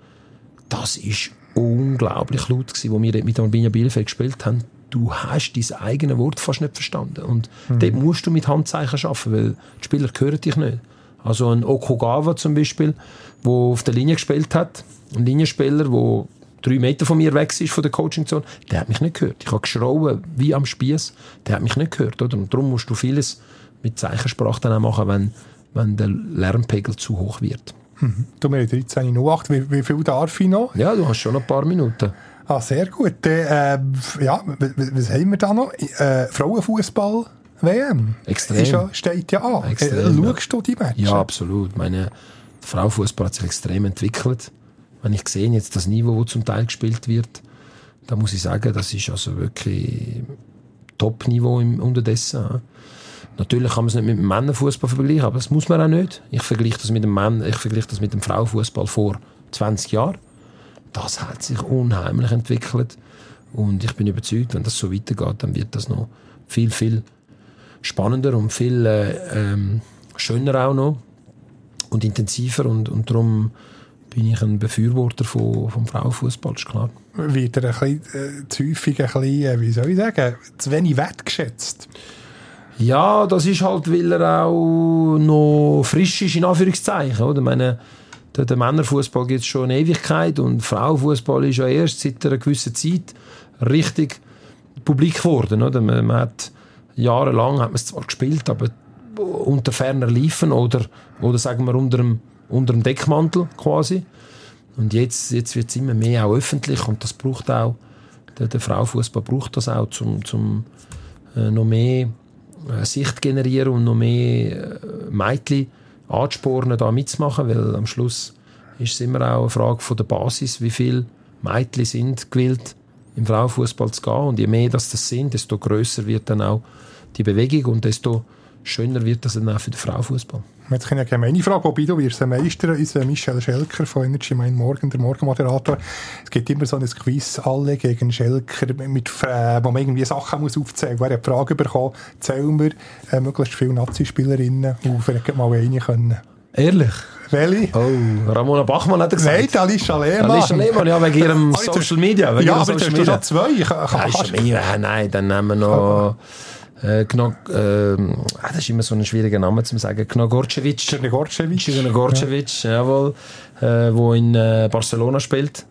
das ist unglaublich laut gewesen, wo wir mit Arminia Bielefeld gespielt haben du hast dein eigenes Wort fast nicht verstanden. Und mhm. dort musst du mit Handzeichen arbeiten, weil die Spieler hören dich nicht. Also ein Okugawa zum Beispiel, der auf der Linie gespielt hat, ein Linienspieler, der drei Meter von mir weg ist von der Coachingzone, der hat mich nicht gehört. Ich habe geschrauen wie am Spieß, der hat mich nicht gehört. Oder? Und darum musst du vieles mit Zeichensprache dann auch machen, wenn, wenn der Lärmpegel zu hoch wird. Mhm. Du, wir 13.08 wie, wie viel darf ich noch? Ja, du hast schon ein paar Minuten. Ah, sehr gut. Äh, ja, was haben wir da noch? Äh, Frauenfußball WM. Extrem. Ja, steht ja an. Extrem, äh, schaust du die Matches? Ja, absolut. Meine Frauenfußball hat sich extrem entwickelt. Wenn ich sehe jetzt das Niveau, das zum Teil gespielt wird, da muss ich sagen, das ist also wirklich Top-Niveau unterdessen. Natürlich kann man es nicht mit dem Männerfußball vergleichen, aber das muss man auch nicht. Ich vergleiche das mit dem Männer, ich vergleiche das mit dem Frauenfußball vor 20 Jahren. Das hat sich unheimlich entwickelt und ich bin überzeugt, wenn das so weitergeht, dann wird das noch viel viel spannender und viel äh, ähm, schöner auch noch und intensiver und, und darum bin ich ein Befürworter von, vom Frauenfußball, ist klar. Wird er ein bisschen, äh, zu häufig ein bisschen, äh, wie soll ich sagen, zu wenig wertgeschätzt? Ja, das ist halt, weil er auch noch frisch ist, in Anführungszeichen. Oder? Ich meine, der, der Männerfußball gibt es schon eine Ewigkeit und Frauenfußball ist ja erst seit einer gewissen Zeit richtig publik geworden. Oder? Man, man hat jahrelang hat man es zwar gespielt, aber unter ferner Liefen oder, oder sagen wir unter dem, unter dem Deckmantel quasi. Und jetzt, jetzt wird es immer mehr auch öffentlich und das braucht auch, der, der Frauenfußball braucht das auch, zum, zum äh, noch mehr äh, Sicht generieren und noch mehr äh, Mädchen anspornen, da mitzumachen, weil am Schluss ist es immer auch eine Frage von der Basis, wie viele Mädchen sind gewillt, im Frauenfußball zu gehen. Und je mehr das, das sind, desto größer wird dann auch die Bewegung und desto schöner wird das dann auch für den Frauenfußball. Jetzt ich ja meine Frage, wobei du wirst Meister, unser Michel Schelker von Energy Mein Morgen, der Morgenmoderator. Es gibt immer so ein Quiz, alle gegen Schelker, mit, äh, wo man irgendwie Sachen muss aufzählen muss. Wer die Frage bekommen, zählen wir äh, möglichst viele Nazi-Spielerinnen und vielleicht mal eine können. Ehrlich? Welche? Oh, Ramona Bachmann hat er gesagt. Nein, Alicia Lehmann. Alicia Lehmann, ja, wegen ihrem Social Media. Wegen ja, aber du schon zwei. Kann, kann, ja, nein, dann nehmen wir noch... Äh, Gnog, äh, das ist immer so ein schwieriger Name zu sagen. Gnogorcevic. Gnogorcevic. Gnogorcevic, ja. jawohl. Äh, wo in äh, Barcelona spielt.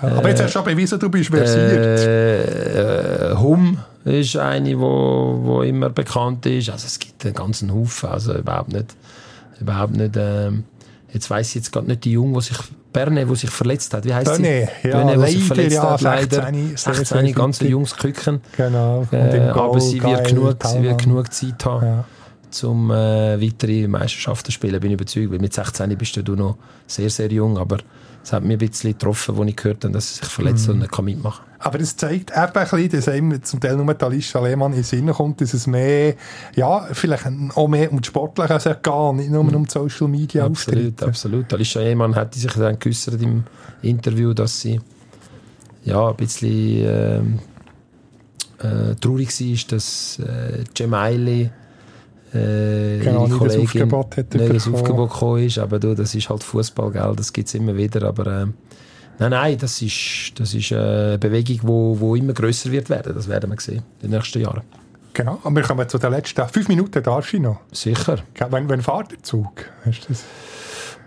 Aber jetzt hast du schon bewiesen, du bist versiert. Äh, äh, Hum ist eine, wo, wo immer bekannt ist. Also es gibt einen ganzen Haufen. Also überhaupt nicht. Überhaupt nicht ähm, jetzt weiß ich jetzt gerade nicht die Junge, die sich Berne, die sich verletzt hat. Wie heißt sie? Ja, Berne, die sich verletzt ja, hat, leider. 16, 16 ganz junges Küken. Genau. Äh, aber sie wird, genug, sie wird genug Zeit haben. Ja um äh, weitere Meisterschaften zu spielen, bin ich überzeugt. Weil mit 16 bist du noch sehr, sehr jung, aber es hat mich ein bisschen getroffen, als ich gehört habe, dass er sich verletzt mm. und nicht mitmachen kann. Aber es zeigt eben ein bisschen, dass einem zum Teil nur Alicia Lehmann in den Sinn kommt, dass es mehr, ja, vielleicht auch mehr um die Sportliche geht, nicht nur mm. um die Social Media Absolut, auftritt. absolut. Alicia Lehmann hat sich dann geäußert im Interview, dass sie ja, ein bisschen äh, äh, traurig war, dass äh, Gemaili äh, genau, ihre Kollegin nicht das Aufgebot, hat nicht das Aufgebot gekommen ist, aber du, das ist halt Fußball, gell? das gibt es immer wieder, aber äh, nein, nein, das ist, das ist eine Bewegung, die wo, wo immer grösser wird werden, das werden wir sehen in den nächsten Jahren. Genau, und wir kommen zu den letzten fünf Minuten, darf ich noch? Sicher. Wenn, wenn fahrt der Zug? Hast du das?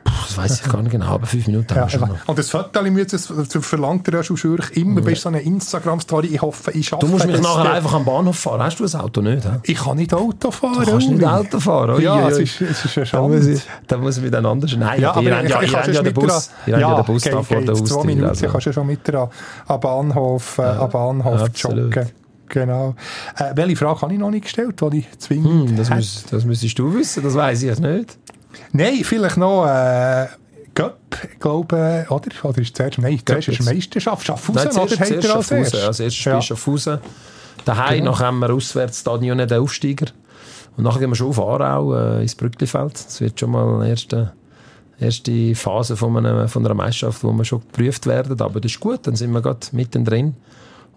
Das weiß ich gar nicht genau, aber fünf Minuten ja, schon Und das Foto verlangt der schon Schürch immer ja. bei so einer Instagram-Story. Ich hoffe, ich schaffe Du musst mich nachher einfach am Bahnhof fahren. Hast du ein Auto nicht? He? Ich kann nicht Auto fahren. Du kannst nicht Auto fahren? Ja, es ist, es ist eine Schande. Da muss ich, da muss ich mit einem anderen... Nein, ja, ihr habt ja, ja, ja den Bus, ihr ja, den Bus da vor der Haustür. Zwei Minuten also. kannst du schon mit am Bahnhof, äh, am Bahnhof joggen. Genau. Äh, welche Frage habe ich noch nicht gestellt, die ich zwingend hm, das, müsst, das müsstest du wissen, das weiß ich nicht. Nein, vielleicht noch... Äh, Cup, glaube oder? Oder ist zuerst, nein, zuerst ist Meisterschaft. Schaffhausen, nein, zuerst, oder? Zuerst Schaffhausen, als erstes. Als erstes ja. Schaffhausen. Daheim, genau. nachher haben wir auswärts Stadion den Aufsteiger. Und nachher gehen wir schon auf Aarau, äh, ins Brücklifeld. Das wird schon mal eine erste, erste Phase von einer, von einer Meisterschaft, wo wir schon geprüft werden. Aber das ist gut, dann sind wir gerade mittendrin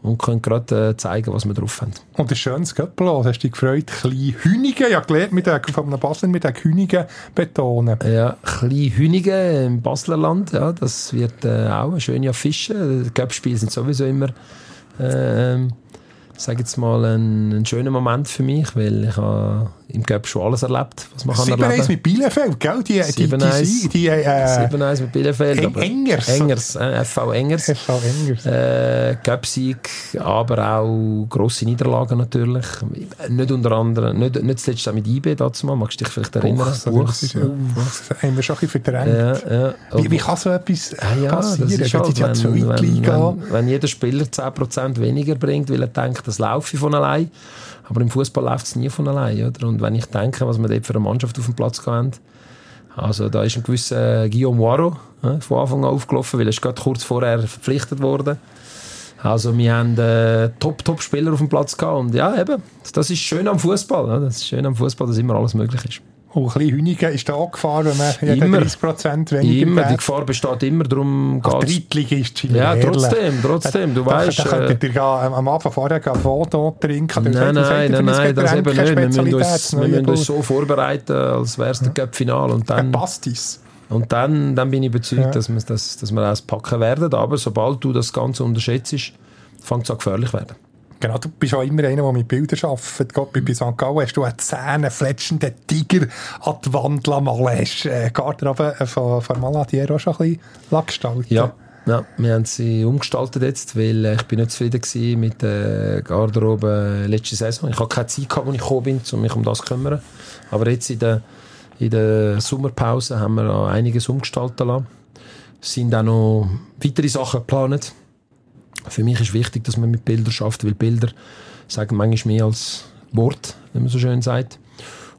und können gerade äh, zeigen, was wir drauf haben. Und ein schönes Göppel, hast du dich gefreut? Klein Hünigen, ja gelernt mit der, von einem Basler mit den Hünigen betonen. Ja, Klein Hünigen im Baslerland, ja, das wird äh, auch eine schöne Affische. Die Göppspiele sind sowieso immer äh, sage jetzt mal, ein, ein schöner Moment für mich, weil ich habe im Cup schon alles erlebt, was man kann erleben. 7-1 mit Bielefeld, gell? Die, die, die, die, äh, 7-1 mit Bielefeld. En Engers. Engers, äh, FV Engers. FV Engers. Äh, Cup-Sieg, aber auch grosse Niederlagen natürlich. Nicht unter anderem, nicht, nicht zuletzt auch mit IB dazu mal, magst du dich vielleicht erinnern? Buchs, Buchs. Buchs. Ja. Buchs. Haben wir schon ein bisschen verdrängt. Ja, ja. Wie, wie kann so etwas ah, ja, passieren? Das ist halt, wenn, wenn, wenn, wenn jeder Spieler 10% weniger bringt, weil er denkt, das laufe von allein. Aber im Fußball läuft es nie von allein. Oder? Und wenn ich denke, was wir dort für eine Mannschaft auf dem Platz haben, also da ist ein gewisser Guillaume Waro äh, von Anfang an aufgelaufen, weil er ist gerade kurz vorher verpflichtet wurde. Also wir haben äh, Top-Top-Spieler auf dem Platz gehabt und ja, eben, das ist schön am Fußball. Das ist schön am Fußball, dass immer alles möglich ist. Und ein bisschen Hünigen ist da auch Gefahr, wenn man immer, 30 Prozent weniger Immer, die Gefahr besteht immer, darum geht Drittliga ist Chile Ja, trotzdem, trotzdem, du da, weißt... Da könntet ihr äh, am Anfang vorher ein Foto trinken. Nein, nein, nein, nein, das eben nicht. Wir müssen uns, wir müssen uns so vorbereiten, als wäre es der Cup-Final und dann... Passt es. Und dann, dann bin ich überzeugt, ja. dass, wir, dass, dass wir das packen werden. Aber sobald du das Ganze unterschätzt, fängt es an gefährlich werden. Genau, du bist auch immer einer, der mit Bildern arbeitet. Gott, bei St. Gallen hast du einen zähnefletschenden Tiger an die Wand malen. Hast du äh, Garderobe von, von Maladier auch schon ein bisschen gestaltet? Ja. Ja, wir haben sie umgestaltet jetzt, weil äh, ich bin nicht zufrieden mit der Garderobe letzte Saison. Ich habe keine Zeit gehabt, als ich gekommen bin, um mich um das zu kümmern. Aber jetzt in der, in der Sommerpause haben wir einiges umgestaltet lassen. Es sind auch noch weitere Sachen geplant. Für mich ist wichtig, dass man mit Bildern schafft, weil Bilder sagen manchmal mehr als Wort, wie man so schön sagt.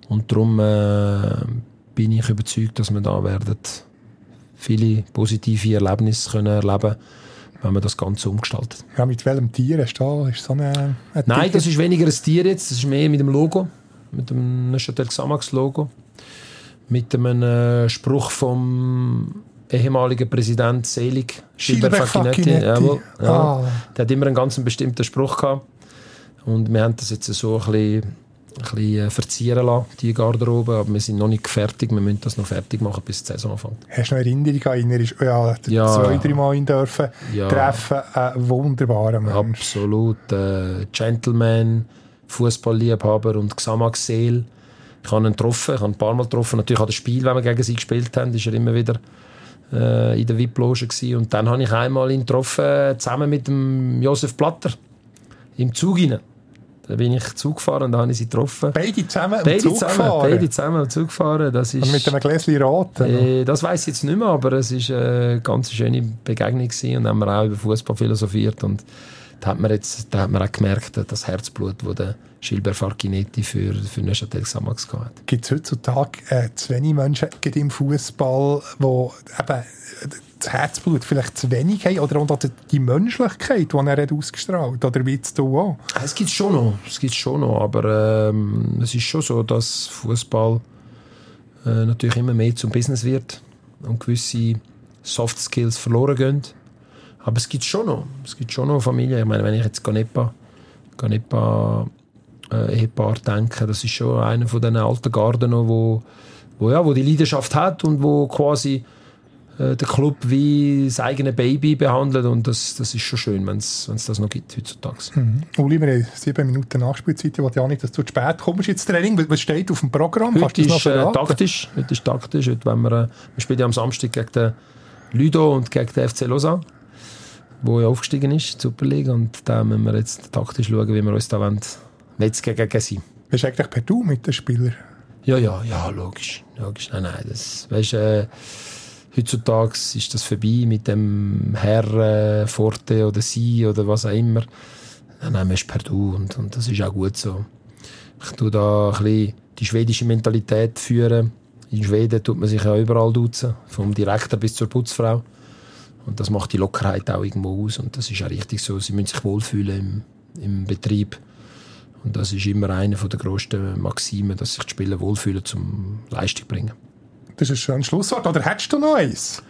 Und darum äh, bin ich überzeugt, dass wir da werden viele positive Erlebnisse können erleben wenn man das Ganze umgestaltet. Ja, mit welchem Tier hast du da? Ist so eine, eine Nein, das ist weniger ein Tier jetzt, das ist mehr mit dem Logo, mit dem Neuchâtel Xamax Logo, mit einem äh, Spruch vom ehemaliger Präsident Selig, Gilbert Facchinetti. Jawohl, ja. Ah. Der hat immer einen ganz bestimmten Spruch gehabt. Und wir haben das jetzt so ein bisschen, ein bisschen äh, verzieren lassen, die Garderobe. Aber wir sind noch nicht fertig. Wir müssen das noch fertig machen, bis die Saison anfängt. Hast du noch Erinnerungen an ihn? Ja, ja, zwei, drei Mal ihn dürfen ja. treffen. Ein wunderbarer Mensch. Absolut. Äh, Gentleman, Fußballliebhaber und Xamax-Seel. Ich habe ihn getroffen, ich habe ihn ein paar Mal getroffen. Natürlich an das Spiel, wenn wir gegen sie gespielt haben, ist er immer wieder äh, in der VIP-Loge Und dann habe ich einmal ihn getroffen, zusammen mit dem Josef Platter im Zug rein. Da bin ich Zug gefahren und da habe ich sie getroffen. Beide zusammen beide Zug zusammen, gefahren? Beide zusammen im Zug gefahren. Das ist, und mit einem Gläschen Rot? Äh, das weiß ich jetzt nicht mehr, aber es war eine ganz schöne Begegnung gewesen. und haben wir auch über Fußball philosophiert und da hat man jetzt, da hat man auch gemerkt, das Herzblut, das der Gilbert Farkinetti für, für Neuchâtel Xamax hat. Gibt es heutzutage äh, zu wenig Menschen im Fußball, die eben das Herzblut vielleicht zu wenig haben oder auch die Menschlichkeit, die er hat ausgestrahlt oder wie du auch? Es gibt schon noch, es gibt schon noch, aber ähm, es ist schon so, dass Fußball äh, natürlich immer mehr zum Business wird und gewisse Soft Skills verloren gehen. Aber es gibt schon noch, es gibt schon noch Familien. Ich meine, wenn ich jetzt Ganepa, Ganepa äh, Ehepaar denke, das ist schon einer von den alten Garden, wo, wo, ja, wo die Leidenschaft hat und wo quasi äh, der Club wie das eigene Baby behandelt und das, das ist schon schön, wenn es das noch gibt heutzutage. Mhm. Uli, wir haben sieben Minuten Nachspielzeit. Ich wollte ja nicht, dass du zu spät kommst ins Training. Was steht auf dem Programm? Heute ist, äh, taktisch. Heute ist taktisch. Heute, wenn wir, äh, wir spielen ja am Samstag gegen den Ludo und gegen den FC Lausanne wo ja aufgestiegen ist, die Superliga. Und da müssen wir jetzt taktisch schauen, wie wir uns da wollen, jetzt gegen sein. Bist du eigentlich per Du mit den Spielern? Ja, ja, ja, logisch. logisch. Nein, nein, das, weißt, äh, heutzutage ist das vorbei mit dem Herr, äh, Forte oder Sie oder was auch immer. Nein, nein, man ist per Du und, und das ist auch gut so. Ich tue da ein bisschen die schwedische Mentalität führen. In Schweden tut man sich ja überall duzen, vom Direktor bis zur Putzfrau. Und das macht die Lockerheit auch irgendwo aus. Und das ist auch richtig so. Sie müssen sich wohlfühlen im, im Betrieb. Und das ist immer eine der grössten Maximen, dass sich die Spieler wohlfühlen, zum Leistung bringen. Das ist ein schönes Schlusswort. Oder hättest du noch eins?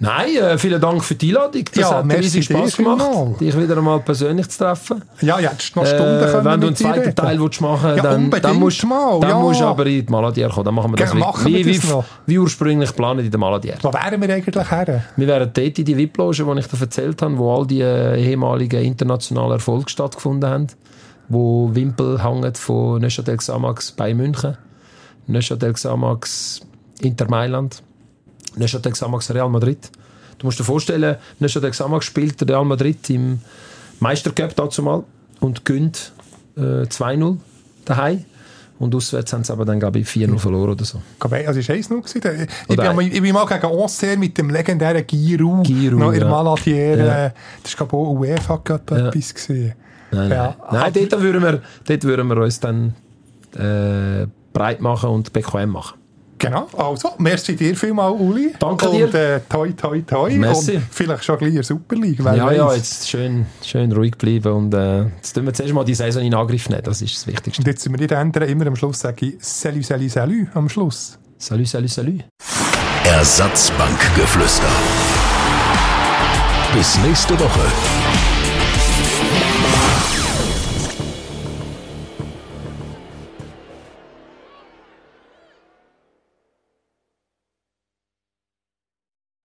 Nein, äh, vielen Dank für die Einladung. Das ja, hat riesig Spaß gemacht, mal. dich wieder einmal persönlich zu treffen. Ja, hättest noch Stunden äh, können Wenn du einen zweiten Teil willst machen ja, dann, dann musst du dann ja. musst aber in die Maladier kommen. Dann machen wir das, ja, machen wie, wir das wie, wie, ursprünglich geplant in der Maladier. Wo wären wir eigentlich her? Wir wären dort in die VIP-Loge, die ich dir erzählt habe, wo all die äh, ehemaligen internationalen Erfolge stattgefunden haben. Wo Wimpel hängt von Neuchâtel Xamax bei München, Neuchâtel Xamax Inter Mailand Neuchâtel Xamax Real Madrid. Du musst dir vorstellen, Neuchâtel Xamax spielt Real Madrid im Meistercup dazu mal und gönnt äh, 2-0 daheim. Und auswärts haben sie aber dann, glaube ich, 4-0 verloren oder so. Also, war 1-0. Ich, bin mal, ich bin mal gegen Auxerre mit dem legendären Giroud, Giroud noch in ja. Maladier. Ja. Das war, glaube ich, auch UEFA Cup ja. etwas. Nein, nein. Ja. nein dort, würden wir, dort würden wir uns dann äh, breit machen und bequem machen. Genau, also, merci dir vielmals, Uli. Danke dir. Und äh, toi, toi, toi. Merci. Und vielleicht schon gleich in Super League. Ja, weiss. ja, jetzt schön, schön ruhig bleiben und äh, jetzt tun wir zuerst mal die Saison in Angriff nehmen, das ist das Wichtigste. Und jetzt sind wir nicht ändern, immer am Schluss sage ich Salut, salut, salut am Schluss. Salut, salut, salut. Ersatzbankgeflüster. Bis nächste Woche.